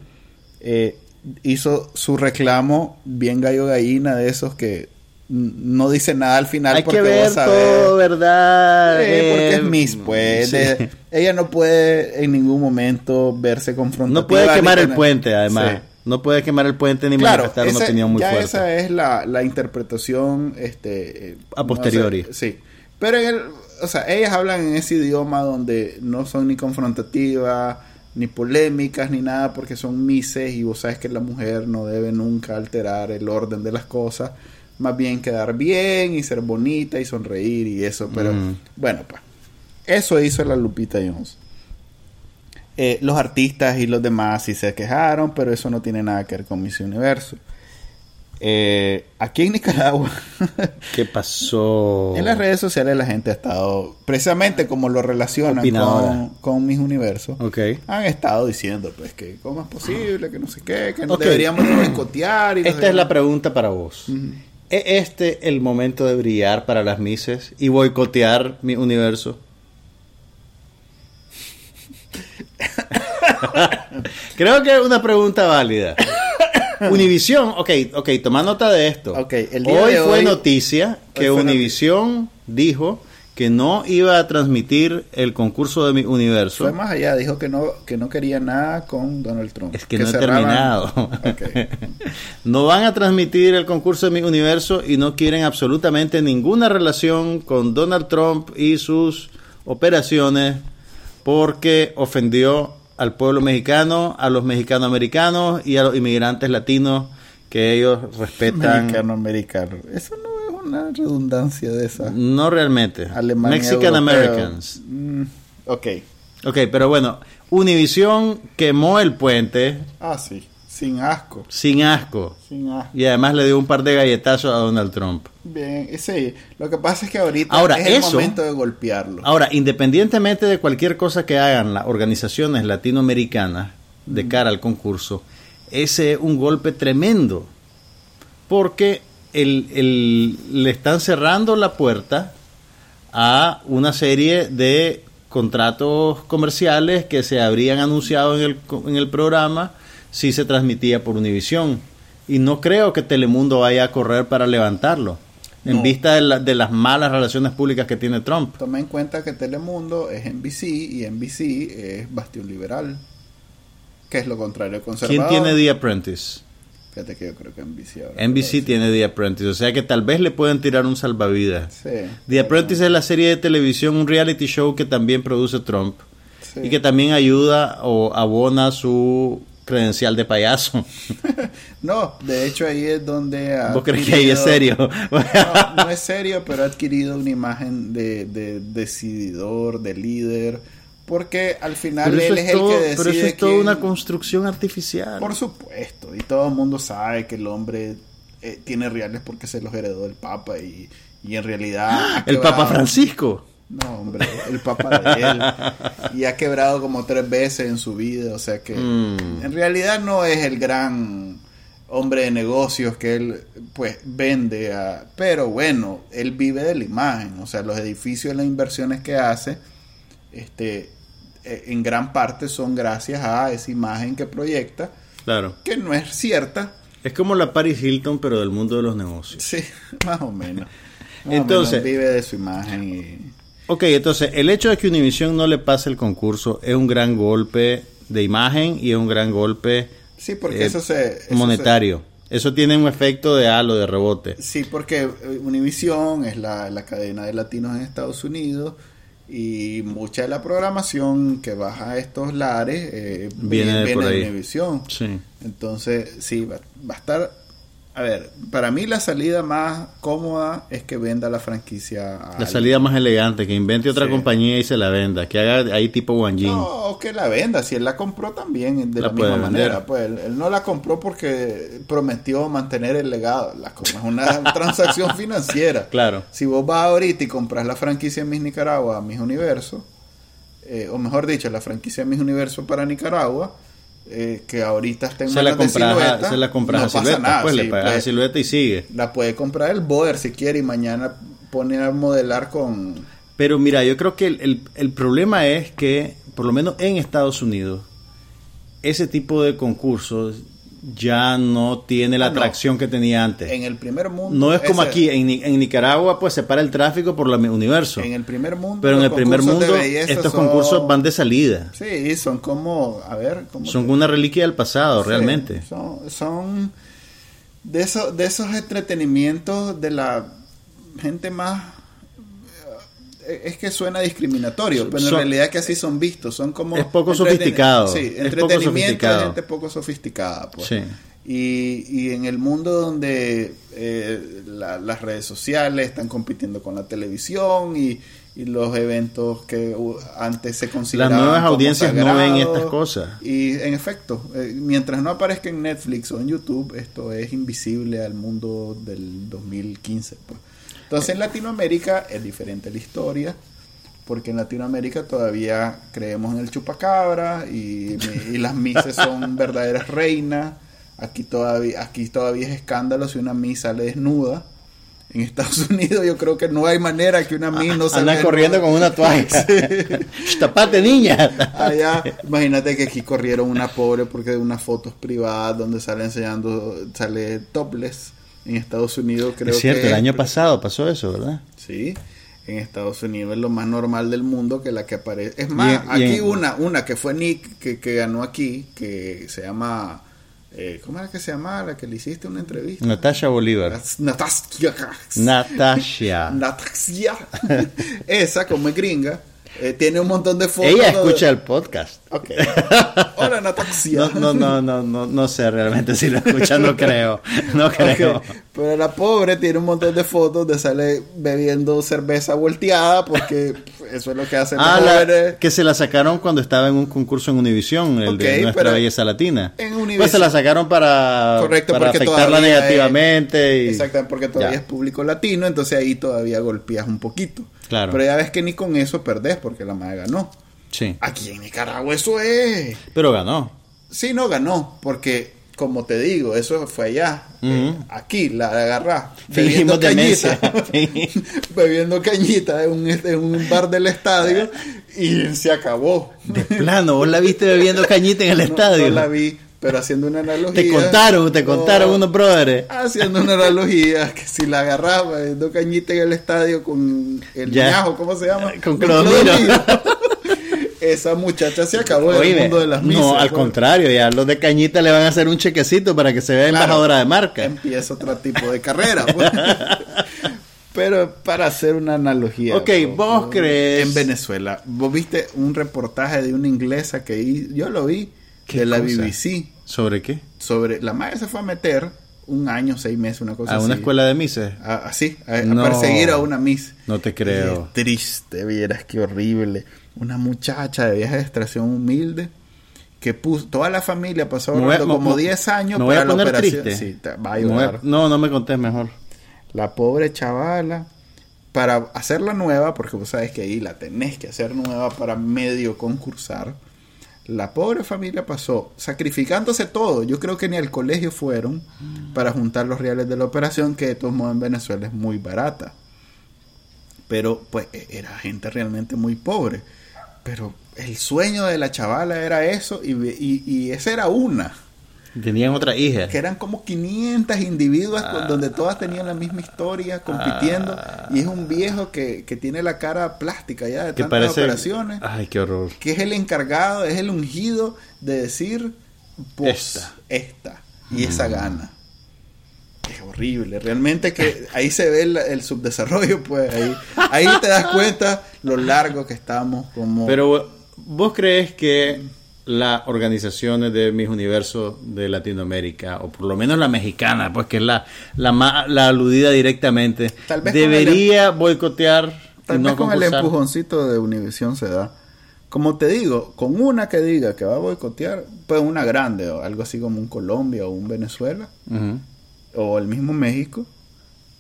Eh, hizo su reclamo bien gallo gallina de esos que no dice nada al final Hay porque que ver vos sabés. todo, ¿verdad? Eh, porque Eh, es Miss, pues. sí. de- ella no puede en ningún momento verse confrontada. No puede quemar el puente, además. Sí. No puede quemar el puente ni Claro, manifestar una opinión muy ya fuerte. esa es la, la interpretación este, eh, A posteriori. no sé, sí. Pero en el, o sea, ellas hablan en ese idioma donde no son ni confrontativas, ni polémicas, ni nada, porque son mises y vos sabes que la mujer no debe nunca alterar el orden de las cosas, más bien quedar bien y ser bonita y sonreír y eso. Pero Mm. bueno, pues, eso hizo la Lupita Jones. Eh, los artistas y los demás sí se quejaron, pero eso no tiene nada que ver con Miss Universo. Eh, aquí en Nicaragua, ¿Qué pasó? en las redes sociales la gente ha estado, precisamente como lo relacionan con, con Miss Universo, Ok. han estado diciendo pues que cómo es posible, que no sé qué, que no deberíamos de boicotear. Esta es la pregunta para vos. ¿Es este el momento de brillar para las Misses y boicotear mi universo? Creo que es una pregunta válida. Univisión, ok, ok, toma nota de esto. Ok, el día hoy de fue hoy- noticia que Univisión dijo que no iba a transmitir el concurso de mi universo. Fue más allá, dijo que no, que no quería nada con Donald Trump. Es que, no he cerraban- terminado. Ok. no van a transmitir el concurso de mi universo y no quieren absolutamente ninguna relación con Donald Trump y sus operaciones porque ofendió al pueblo mexicano, a los mexicanoamericanos y a los inmigrantes latinos que ellos respetan. Mexicano americano. Eso no es una redundancia de esa. No realmente. Alemania, Mexican europeo. Americans. Mm, ok. Ok, pero bueno, Univision quemó el puente Ah, sí. Sin asco. sin asco. Sin asco. Y además le dio un par de galletazos a Donald Trump. Bien, sí. Lo que pasa es que ahorita Ahora, es el eso- momento de golpearlo. Ahora, independientemente de cualquier cosa que hagan las organizaciones latinoamericanas de cara al concurso, ese es un golpe tremendo. Porque el, el- le están cerrando la puerta a una serie de contratos comerciales que se habrían anunciado en el, en el programa si se transmitía por Univisión. Y no creo que Telemundo vaya a correr para levantarlo, en vista de, la- de las malas relaciones públicas que tiene Trump. Toma en cuenta que Telemundo es NBC y NBC es bastión liberal. Que es lo contrario, ¿Quién conservador. tiene The Apprentice? Fíjate que yo creo que NBC ahora. NBC tiene The Apprentice, o sea que tal vez le pueden tirar un salvavidas. Sí. The Apprentice es la serie de televisión, un reality show que también produce Trump Sí. y que también ayuda o abona su credencial de payaso. No, de hecho ahí es donde... ha ¿Vos crees que ahí es serio? No, no es serio, pero ha adquirido una imagen de, de decididor, de líder, porque al final pero él es, es, el todo, que pero decide eso es toda quién- una construcción artificial. Por supuesto, y todo el mundo sabe que el hombre eh, tiene reales porque se los heredó el Papa y, y en realidad... ha El Papa Francisco. No, hombre, el Papa de él. Y ha quebrado como tres veces en su vida, o sea que Mm. en realidad no es el gran hombre de negocios que él pues vende a... Pero bueno, él vive de la imagen, o sea, los edificios y las inversiones que hace, este eh, en gran parte son gracias a esa imagen que proyecta, Claro. que no es cierta. Es como la Paris Hilton, pero del mundo de los negocios. Sí, más o menos. Más o Entonces- menos vive de su imagen y... Ok, entonces, el hecho de que Univision no le pase el concurso es un gran golpe de imagen y es un gran golpe Sí, porque Eh, eso se... eso monetario. Eso tiene un efecto de halo, de rebote. sí, porque eh, Univision es la, la cadena de latinos en Estados Unidos y mucha de la programación que baja a estos lares eh, Viene de por ahí. Univision. Sí. Entonces, sí, va, va a estar... A ver, para mí la salida más cómoda es que venda la franquicia a La alguien. salida más elegante, que invente otra Sí. compañía y se la venda. Que haga ahí tipo Wanjin. No, que la venda. Si él la compró también de La misma vender. manera. Pues él, él no la compró porque prometió mantener el legado. La, como es una transacción financiera. Claro. Si vos vas ahorita y compras la franquicia en Miss Nicaragua, Miss Universo, eh, o mejor dicho, la franquicia Miss Universo para Nicaragua, eh, que ahorita está en Se la de Silueta, se la compras no a Silueta. nada, pues sí, le pagas a pues, Silueta y sigue. La puede comprar el Boder si quiere y mañana pone a modelar con... Pero mira, yo creo que el, el- el problema es que, por lo menos en Estados Unidos, ese tipo de concursos ya no tiene la Ah, no. atracción que tenía antes. En el primer mundo... no es como ese- aquí, en, Ni- en Nicaragua pues se para el tráfico por el universo. En el primer mundo... pero en el primer mundo estos son- concursos van de salida. Sí, son como... A ver... ¿cómo Son te- una reliquia del pasado, Sí, realmente. Son, son de, esos de esos entretenimientos de la gente más... Es que suena discriminatorio, pero en Son- realidad que así son vistos, son como... Es poco sofisticado, Sí, entretenimiento de gente poco sofisticada. Pues. Sí. Y, y en el mundo donde eh, la- las redes sociales están compitiendo con la televisión y, y los eventos que antes se consideraban nuevas como audiencias no ven estas cosas. Y en efecto, eh, mientras no aparezca en Netflix o en YouTube, esto es invisible al mundo del 2015. pues. Entonces en Latinoamérica es diferente la historia. Porque en Latinoamérica todavía creemos en el chupacabra y, y las mises son verdaderas reinas. Aquí todavía, aquí todavía es escándalo si una mis sale desnuda. En Estados Unidos yo creo que no hay manera que una mis no salga Andan corriendo con una toalla. Tapate, niña. Allá, imagínate que aquí corrieron una pobre porque de unas fotos privadas donde sale enseñando, sale topless. En Estados Unidos creo es cierto, que el año pasado pasó eso, ¿verdad? Sí, en Estados Unidos es lo más normal del mundo que la que aparece. Es más, Y en- y aquí en- una, una que fue Nick, que, que ganó aquí, que se llama... eh, ¿Cómo era que se llama? La que le hiciste una entrevista. Natasha Bolívar. Natasha. Natasha. Natasha. Esa, como es gringa, eh, tiene un montón de fotos. Ella escucha el podcast. Ok. Hola, Natasha. No, no, no, no, no, no sé realmente si lo escucha, no creo. No creo. Ok, Pero la pobre tiene un montón de fotos de sale bebiendo cerveza volteada porque eso es lo que hacen Ah, los la- jóvenes. que se la sacaron cuando estaba en un concurso en Univisión, el Ok, de Nuestra Belleza Latina. en Pues Univision- se la sacaron para, Correcto, para afectarla todavía es- negativamente. y- Exactamente, porque todavía Ya. es público latino, entonces ahí todavía golpeas un poquito. Claro. Pero ya ves que ni con eso perdés porque la madre ganó. Sí, Aquí en Nicaragua eso es... pero ganó. Sí, no ganó, porque como te digo, eso fue allá. Eh, aquí la agarrás. Fingimos bebiendo demencia. cañita. bebiendo cañita en un, en un bar del estadio y se acabó. De plano, vos la viste bebiendo cañita en el No- estadio. No, la vi, pero haciendo una analogía. Te contaron, te contaron unos brothers. Haciendo una analogía que si la agarraba bebiendo cañita en el estadio con el ñajo, ¿cómo se llama? Con Clodomiro. Esa muchacha se acabó del mundo de las misas. no, al pues. contrario, ya los de cañita le van a hacer un chequecito para que se vea Claro. embajadora de marca. empieza otro tipo de carrera. pues. Pero para hacer una analogía. Ok, vos crees- En Venezuela, vos viste un reportaje de una inglesa que yo lo vi ¿Qué de la cosa? BBC ¿Sobre qué? sobre la madre se fue a meter un año, seis meses, una cosa ¿A así. una escuela de mises? Así, a, a No. perseguir a una Miss. No te creo. Qué triste, vieras qué horrible. Una muchacha de vieja extracción humilde que puso, toda la familia pasó Me como me- 10 años me voy para a la operación. triste. Sí, te va a Me voy a- ayudar. No, no me contés mejor. La pobre chavala, para hacerla nueva, porque vos sabes que ahí la tenés que hacer nueva para medio concursar, la pobre familia pasó sacrificándose todo. Yo creo que ni al colegio fueron para juntar los reales de la operación, que de todos modos en Venezuela es muy barata. Pero pues e- era gente realmente muy pobre. Pero el sueño de la chavala era eso y, y, y esa era una. Tenían otra hija. Que eran como 500 individuos Ah. donde todas tenían la misma historia compitiendo. Y es un viejo que, que tiene la cara plástica ya de tantas parece. operaciones. Ay, qué horror. Que es el encargado, es el ungido de decir, pues, Esta. esta. Y esa gana. Es horrible. Realmente que ahí se ve el, el subdesarrollo, pues. Ahí, ahí te das cuenta lo largo que estamos como... Pero vos crees que las organizaciones de mis universos de Latinoamérica, o por lo menos la mexicana, pues que es la, la, la aludida directamente, Tal vez el- debería boicotear y Tal no vez con el empujoncito de Univisión se da. Como te digo, con una que diga que va a boicotear, pues una grande, o algo así como un Colombia o un Venezuela, o el mismo México,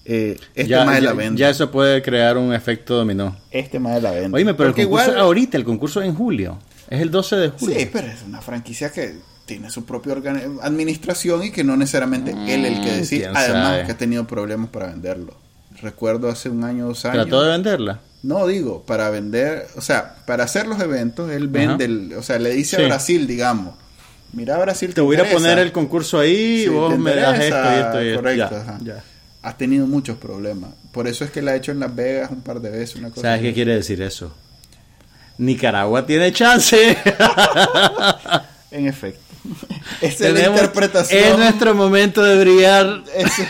eh, este ya, más de ya- la venda. ya eso puede crear un efecto dominó. Este más de la venda. Oíme, pero Porque el concurso igual- ahorita, el concurso en julio. Es el 12 de julio. Sí, pero es una franquicia que tiene su propia administración y que no necesariamente él el que Mm, decide. Además sabe. que ha tenido problemas para venderlo. Recuerdo hace un año o dos años. Trató de venderla. No, digo, para vender, o sea, para hacer los eventos, él vende, el- o sea, le dice Sí. a Brasil, digamos, mira Brasil, Te voy a poner el concurso ahí Sí, vos te me das esto y esto y esto. correcto, Ya, ajá. ya. Has tenido muchos problemas. Por eso es que la ha hecho en Las Vegas un par de veces, una cosa. ¿Sabes qué quiere decir eso? Nicaragua tiene chance. En efecto. Esa es la interpretación. Es nuestro momento de brillar. Esa,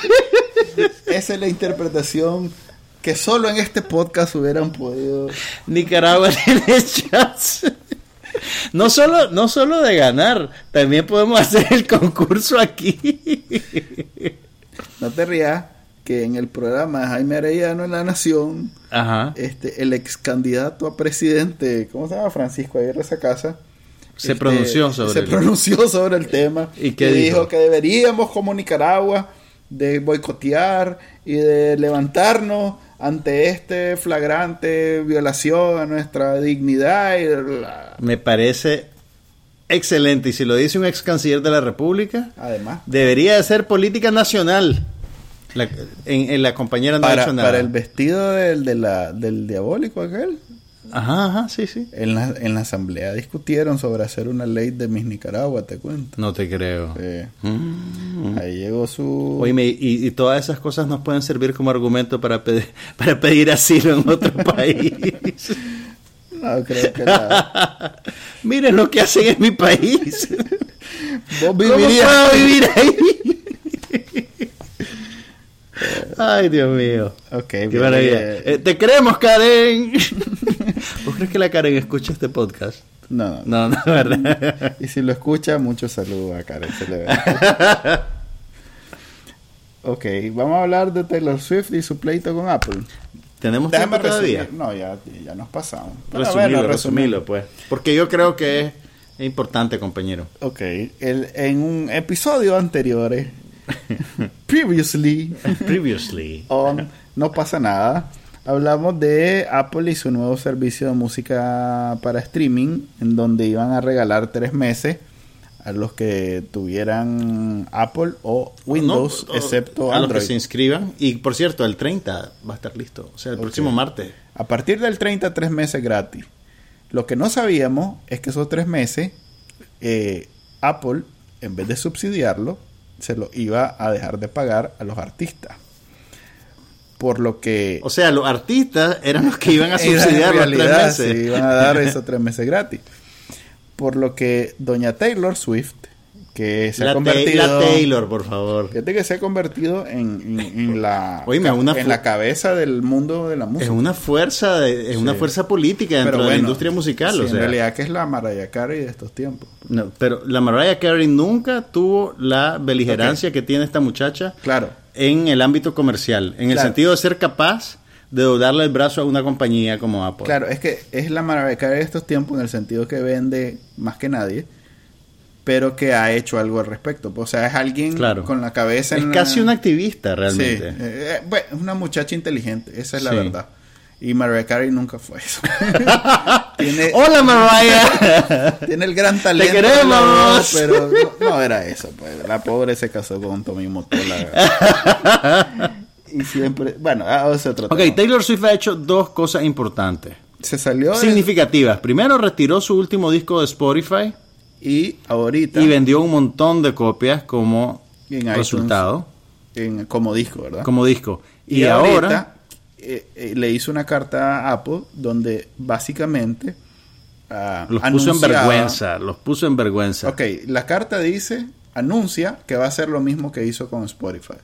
esa es la interpretación que solo en este podcast hubieran podido. Nicaragua tiene chance. No solo, no solo de ganar, también podemos hacer el concurso aquí. No te rías que en el programa de Jaime Arellano en La Nación, Ajá. este, el ex candidato a presidente, ¿cómo se llama? Francisco Aguirre Sacasa. Se este, pronunció sobre se el- pronunció sobre el tema ¿Y qué y dijo? dijo que deberíamos como Nicaragua de boicotear y de levantarnos ante este flagrante violación a nuestra dignidad y la- Me parece excelente. Y si lo dice un ex canciller de la República, además debería de ser política nacional. La- en, en la compañera no ha para, hecho nada. para el vestido del, de la- del diabólico aquel Ajá, ajá, sí, sí. en la, en la asamblea discutieron sobre hacer una ley de Miss Nicaragua te cuento No te creo. Sí. Mm. ahí llegó su Oíme, y, y todas esas cosas nos pueden servir como argumento para pedir, para pedir asilo en otro país. no creo que la, Miren lo que hacen en mi país. vos ¿Cómo vivirías puedo vivir ahí? Ay, Dios mío. Ok, Qué bien, maravilla. eh, Eh, te queremos, Karen. ¿Vos crees que la Karen escucha este podcast? no, no. No, no, ¿verdad? Y si lo escucha, mucho saludo a Karen. se le ve. ok, vamos a hablar de Taylor Swift y su pleito con Apple. ¿Tenemos Déjame tiempo todavía? No, ya, ya nos pasamos. Pero Resumilo, bueno, resumilo, pues. Porque yo creo que es, es importante, compañero. Ok, el, en un episodio anterior, eh, previously, Previously. on No pasa nada, hablamos de Apple y su nuevo servicio de música para streaming, en donde iban a regalar tres meses a los que tuvieran Apple o Windows, No, o- excepto a los que Android. se inscriban. Y por cierto, el 30 va a estar listo. O sea, el próximo martes. A partir del 30, tres meses gratis. Lo que no sabíamos es que esos tres meses, eh, Apple, en vez de subsidiarlo, se lo iba a dejar de pagar a los artistas. Por lo que... O sea, los artistas eran los que iban a subsidiar los tres meses. sí, iban a dar esos tres meses gratis. Por lo que doña Taylor Swift, que se la, ha convertido... la Taylor, por favor. Fíjate que se ha convertido en, en- en la, Oíme, una en la cabeza del mundo de la música. Es una fuerza, de- es una fuerza política dentro de la industria musical. sí, o en sea. realidad que es la Mariah Carey de estos tiempos. No, pero la Mariah Carey nunca tuvo la beligerancia que tiene esta muchacha Claro, en el ámbito comercial, en el sentido de ser capaz de darle el brazo a una compañía como Apple. claro, es que es la Mariah Carey de estos tiempos en el sentido que vende más que nadie, pero que ha hecho algo al respecto. O sea, es alguien Claro. con la cabeza Es en casi una- una activista Sí, realmente. eh, eh, bueno, es una muchacha inteligente, esa es la Sí. verdad. Y Mariah Carey nunca fue eso. tiene, Hola Mariah. tiene el gran talento. Te queremos. Pero no, no era eso, pues. La pobre se casó con Tommy Motola. y siempre, bueno, ah, ese otro ok, tema. Taylor Swift ha hecho dos cosas importantes. Se salió de- significativas. Primero retiró su último disco de Spotify y ahorita y vendió un montón de copias como En iTunes. resultado, en- como disco, ¿verdad? como disco. Y, Y, ahora, eh, eh, le hizo una carta a Apple donde básicamente ah, los puso en vergüenza, los puso en vergüenza. Ok, la carta dice, anuncia que va a hacer lo mismo que hizo con Spotify,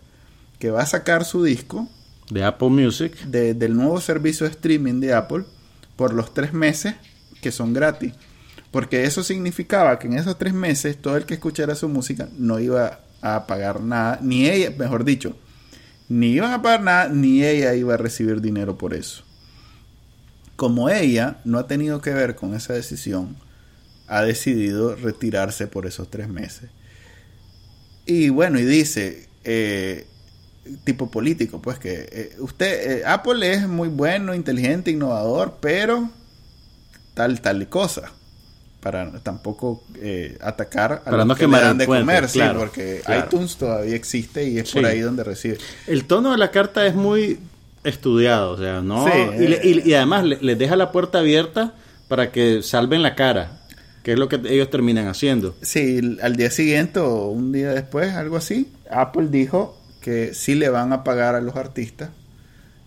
que va a sacar su disco De Apple Music. de- del nuevo servicio de streaming de Apple por los tres meses que son gratis. Porque eso significaba que en esos tres meses todo el que escuchara su música no iba a pagar nada, ni ella, mejor dicho, ni iban a pagar nada, ni ella iba a recibir dinero por eso. Como ella no ha tenido que ver con esa decisión, ha decidido retirarse por esos tres meses. Y bueno, y dice, eh, tipo político, pues que eh, usted, eh, Apple es muy bueno, inteligente, innovador, pero tal, tal cosa. Para tampoco eh, atacar a Para los no que quemar le dan de comer, sí, claro, porque claro. iTunes todavía existe y es Sí. por ahí donde recibe. El tono de la carta es muy estudiado, o sea, ¿no? Sí, y, le- eh. y- y además le- les deja la puerta abierta para que salven la cara, que es lo que ellos terminan haciendo. Sí, al día siguiente o un día después, algo así, Apple dijo que sí le van a pagar a los artistas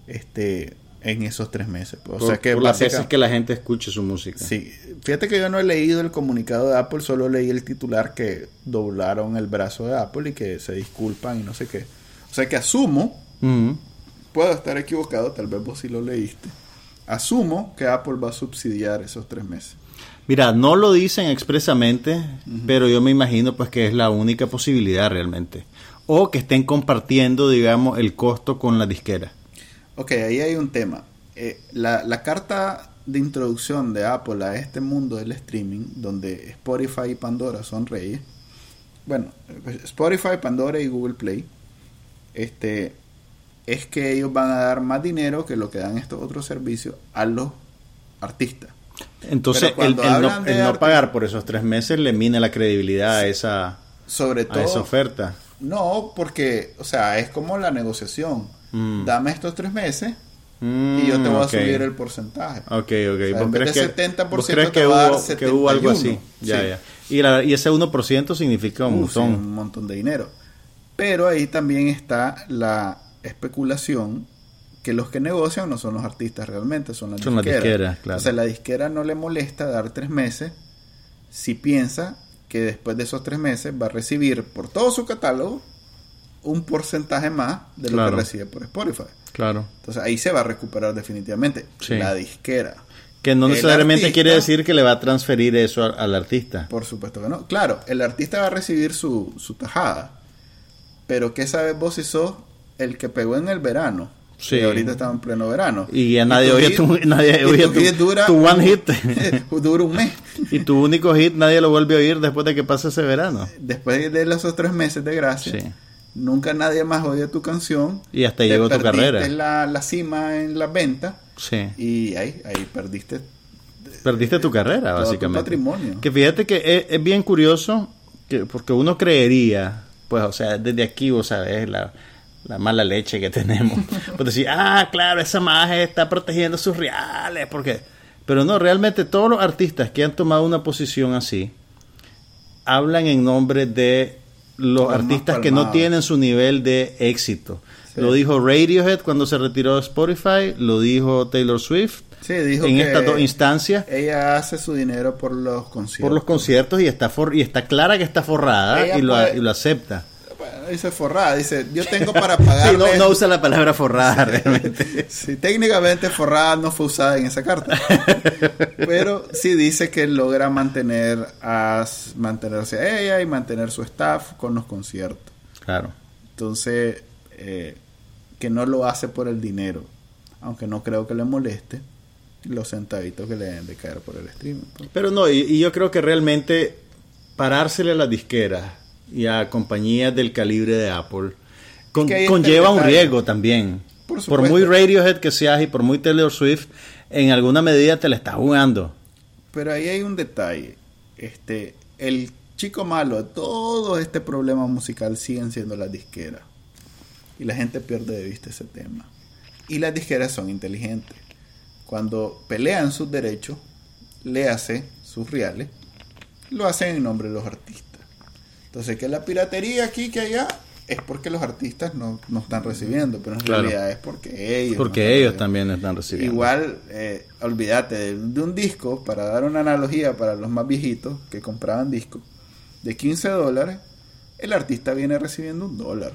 este en esos tres meses. O por, sea que por las veces que la gente escuche su música. Sí, fíjate que yo no he leído el comunicado de Apple, solo leí el titular que doblaron el brazo de Apple y que se disculpan y no sé qué. O sea que asumo, puedo estar equivocado, tal vez vos sí lo leíste. Asumo que Apple va a subsidiar esos tres meses. Mira, no lo dicen expresamente, pero yo me imagino pues que es la única posibilidad realmente. O que estén compartiendo, digamos, el costo con la disquera. Ok, ahí hay un tema. Eh, la, la carta de introducción de Apple a este mundo del streaming, donde Spotify y Pandora son reyes. Bueno, pues, Spotify, Pandora y Google Play. Este es que ellos van a dar más dinero que lo que dan estos otros servicios a los artistas. Entonces, el, el no, el no pagar por esos tres meses le mina la credibilidad a esa, Sobre a esa todo, oferta. no, porque, o sea, es como la negociación. Mm. Dame estos tres meses Mm, y yo te voy a subir el porcentaje. Ok, ok. sea, ¿Vos crees de que, 70% vos crees que, hubo, que hubo algo así? 71? Ya, Sí. ya. Y, la- y ese 1% significa un Uh, sí, montón. un montón de dinero. Pero ahí también está la especulación que los que negocian no son los artistas realmente, son las Son disqueras. disqueras, claro. O sea, la disquera no le molesta dar tres meses si piensa que después de esos tres meses va a recibir por todo su catálogo un porcentaje más de lo Claro. que recibe por Spotify. Claro. Entonces ahí se va a recuperar definitivamente Sí. la disquera. Que no necesariamente artista- quiere decir que le va a transferir eso al, al artista. Por supuesto que no. Claro, el artista va a recibir su, su tajada. Pero ¿qué sabes vos si sos el que pegó en el verano? Sí. Y ahorita estamos en pleno verano. Y ya nadie oye tu- nadie oye tu tu- hit dura tu one hit. dura un mes. Y tu único hit nadie lo vuelve a oír después de que pase ese verano. Después de esos tres meses de gracia, Sí. Nunca nadie más oye tu canción. Y hasta Te llegó tu carrera. La, la cima en la venta. Sí. Y ahí, ahí perdiste. Perdiste tu carrera, Todo tu básicamente. patrimonio. Que fíjate que es, es bien curioso, que, porque uno creería, pues, o sea, desde aquí, vos sabes, la, la mala leche que tenemos. Pues decir, ah, claro, esa magia está protegiendo sus reales, porque... Pero no, realmente todos los artistas que han tomado una posición así, hablan en nombre de los artistas que no tienen su nivel de éxito. Sí. Lo dijo Radiohead cuando se retiró de Spotify, lo dijo Taylor Swift Sí, dijo en que estas dos instancias ella hace su dinero por los conciertos. por los conciertos y está for- y está clara que está forrada y lo, puede- y lo acepta. Dice forrada, dice, yo tengo para Sí, pagarle... no, no usa la palabra forrada realmente. Sí, técnicamente forrada no fue usada en esa carta. Pero sí dice que logra mantener a, mantenerse a ella y mantener su staff con los conciertos. Claro. Entonces, eh, que no lo hace por el dinero. Aunque no creo que le moleste los centavitos que le deben de caer por el streaming. pues. Pero no, y, y yo creo que realmente parársele a las disqueras y a compañías del calibre de Apple con- que conlleva un riesgo también. Por muy Radiohead que seas y por muy Taylor Swift, en alguna medida te la estás jugando. Pero ahí hay un detalle. Este, el chico malo de todo este problema musical siguen siendo las disqueras. Y la gente pierde de vista ese tema. Y las disqueras son inteligentes. cuando pelean sus derechos, le hace sus reales, lo hacen en nombre de los artistas. Entonces, que la piratería aquí que allá es porque los artistas no, no están recibiendo, pero en Claro. realidad es porque ellos. no Porque están ellos también están recibiendo. Igual, eh, olvídate de, de un disco, para dar una analogía para los más viejitos que compraban discos, de 15 dólares, el artista viene recibiendo un dólar.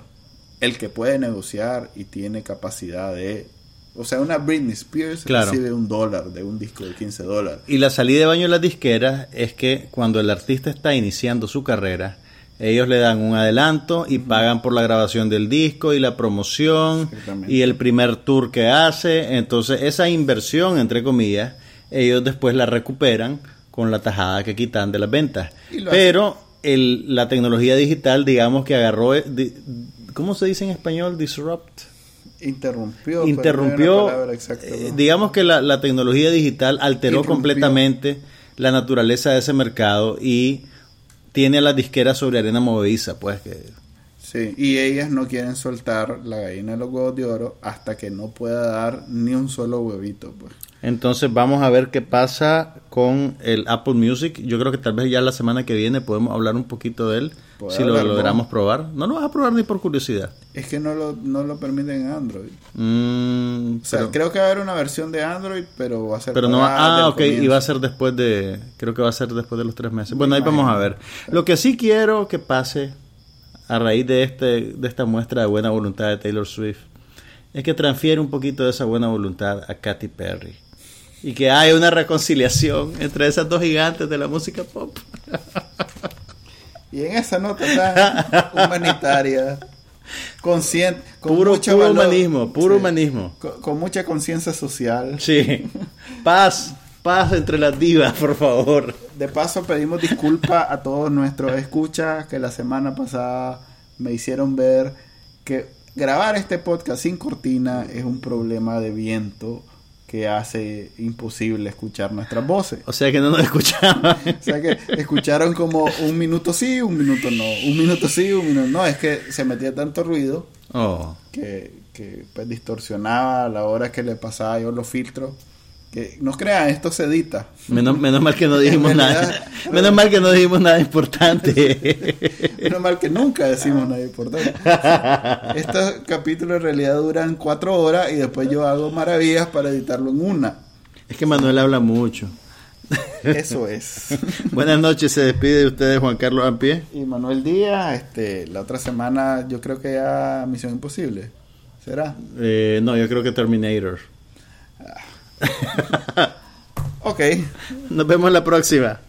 El que puede negociar y tiene capacidad de... O sea, una Britney Spears Claro. recibe un dólar de un disco de 15 dólares. Y la salida de baño de las disqueras es que cuando el artista está iniciando su carrera, ellos le dan un adelanto y pagan por la grabación del disco y la promoción y el primer tour que hace. Entonces esa inversión, entre comillas, ellos después la recuperan con la tajada que quitan de las ventas. Pero el, la tecnología digital, digamos que agarró, eh, di- ¿cómo se dice en español? Disrupt. Interrumpió. interrumpió, eh, digamos que la, la tecnología digital alteró completamente la naturaleza de ese mercado y tiene a las disqueras sobre arena movediza, pues que Sí, y ellas no quieren soltar la gallina de los huevos de oro hasta que no pueda dar ni un solo huevito, pues. Entonces vamos a ver qué pasa con el Apple Music. Yo creo que tal vez ya la semana que viene podemos hablar un poquito de él, si lo logramos probar. No lo vas a probar ni por curiosidad. Es que no lo, no lo permiten en Android. Mm, O sea, pero, creo que va a haber una versión de Android, pero va a ser pero no, ah, ok, y va a ser después de, creo que va a ser después de los tres meses. Bueno, ahí imagino. vamos a ver. Lo que sí quiero que pase a raíz de este, de esta muestra de buena voluntad de Taylor Swift, es que transfiere un poquito de esa buena voluntad a Katy Perry. Y que haya una reconciliación entre esas dos gigantes de la música pop. Y en esa nota tan humanitaria, consciente, con Puro, mucho puro valor, humanismo, puro sí, humanismo. Con, con mucha conciencia social. Sí. Paz, paz entre las divas, por favor. De paso, pedimos disculpas a todos nuestros escuchas que la semana pasada me hicieron ver que grabar este podcast sin cortina es un problema de viento que hace imposible escuchar nuestras voces. O sea que no nos escuchaban. O sea que escucharon como un minuto sí, un minuto no, un minuto sí, un minuto no. Es que se metía tanto ruido Oh. que, que pues, distorsionaba a la hora que le pasaba yo los filtros. Que no crean, esto se edita. Menos, menos mal que no dijimos nada. Menos mal que no dijimos nada importante. Menos mal que nunca decimos nada importante. Estos capítulos en realidad duran cuatro horas y después yo hago maravillas para editarlo en una. Es que Manuel habla mucho. Eso es. Buenas noches, se despide de ustedes Juan Carlos Ampie. Y Manuel Díaz, este, la otra semana yo creo que ya Misión Imposible. ¿Será? Eh, no, yo creo que Terminator. Ok. Nos vemos la próxima.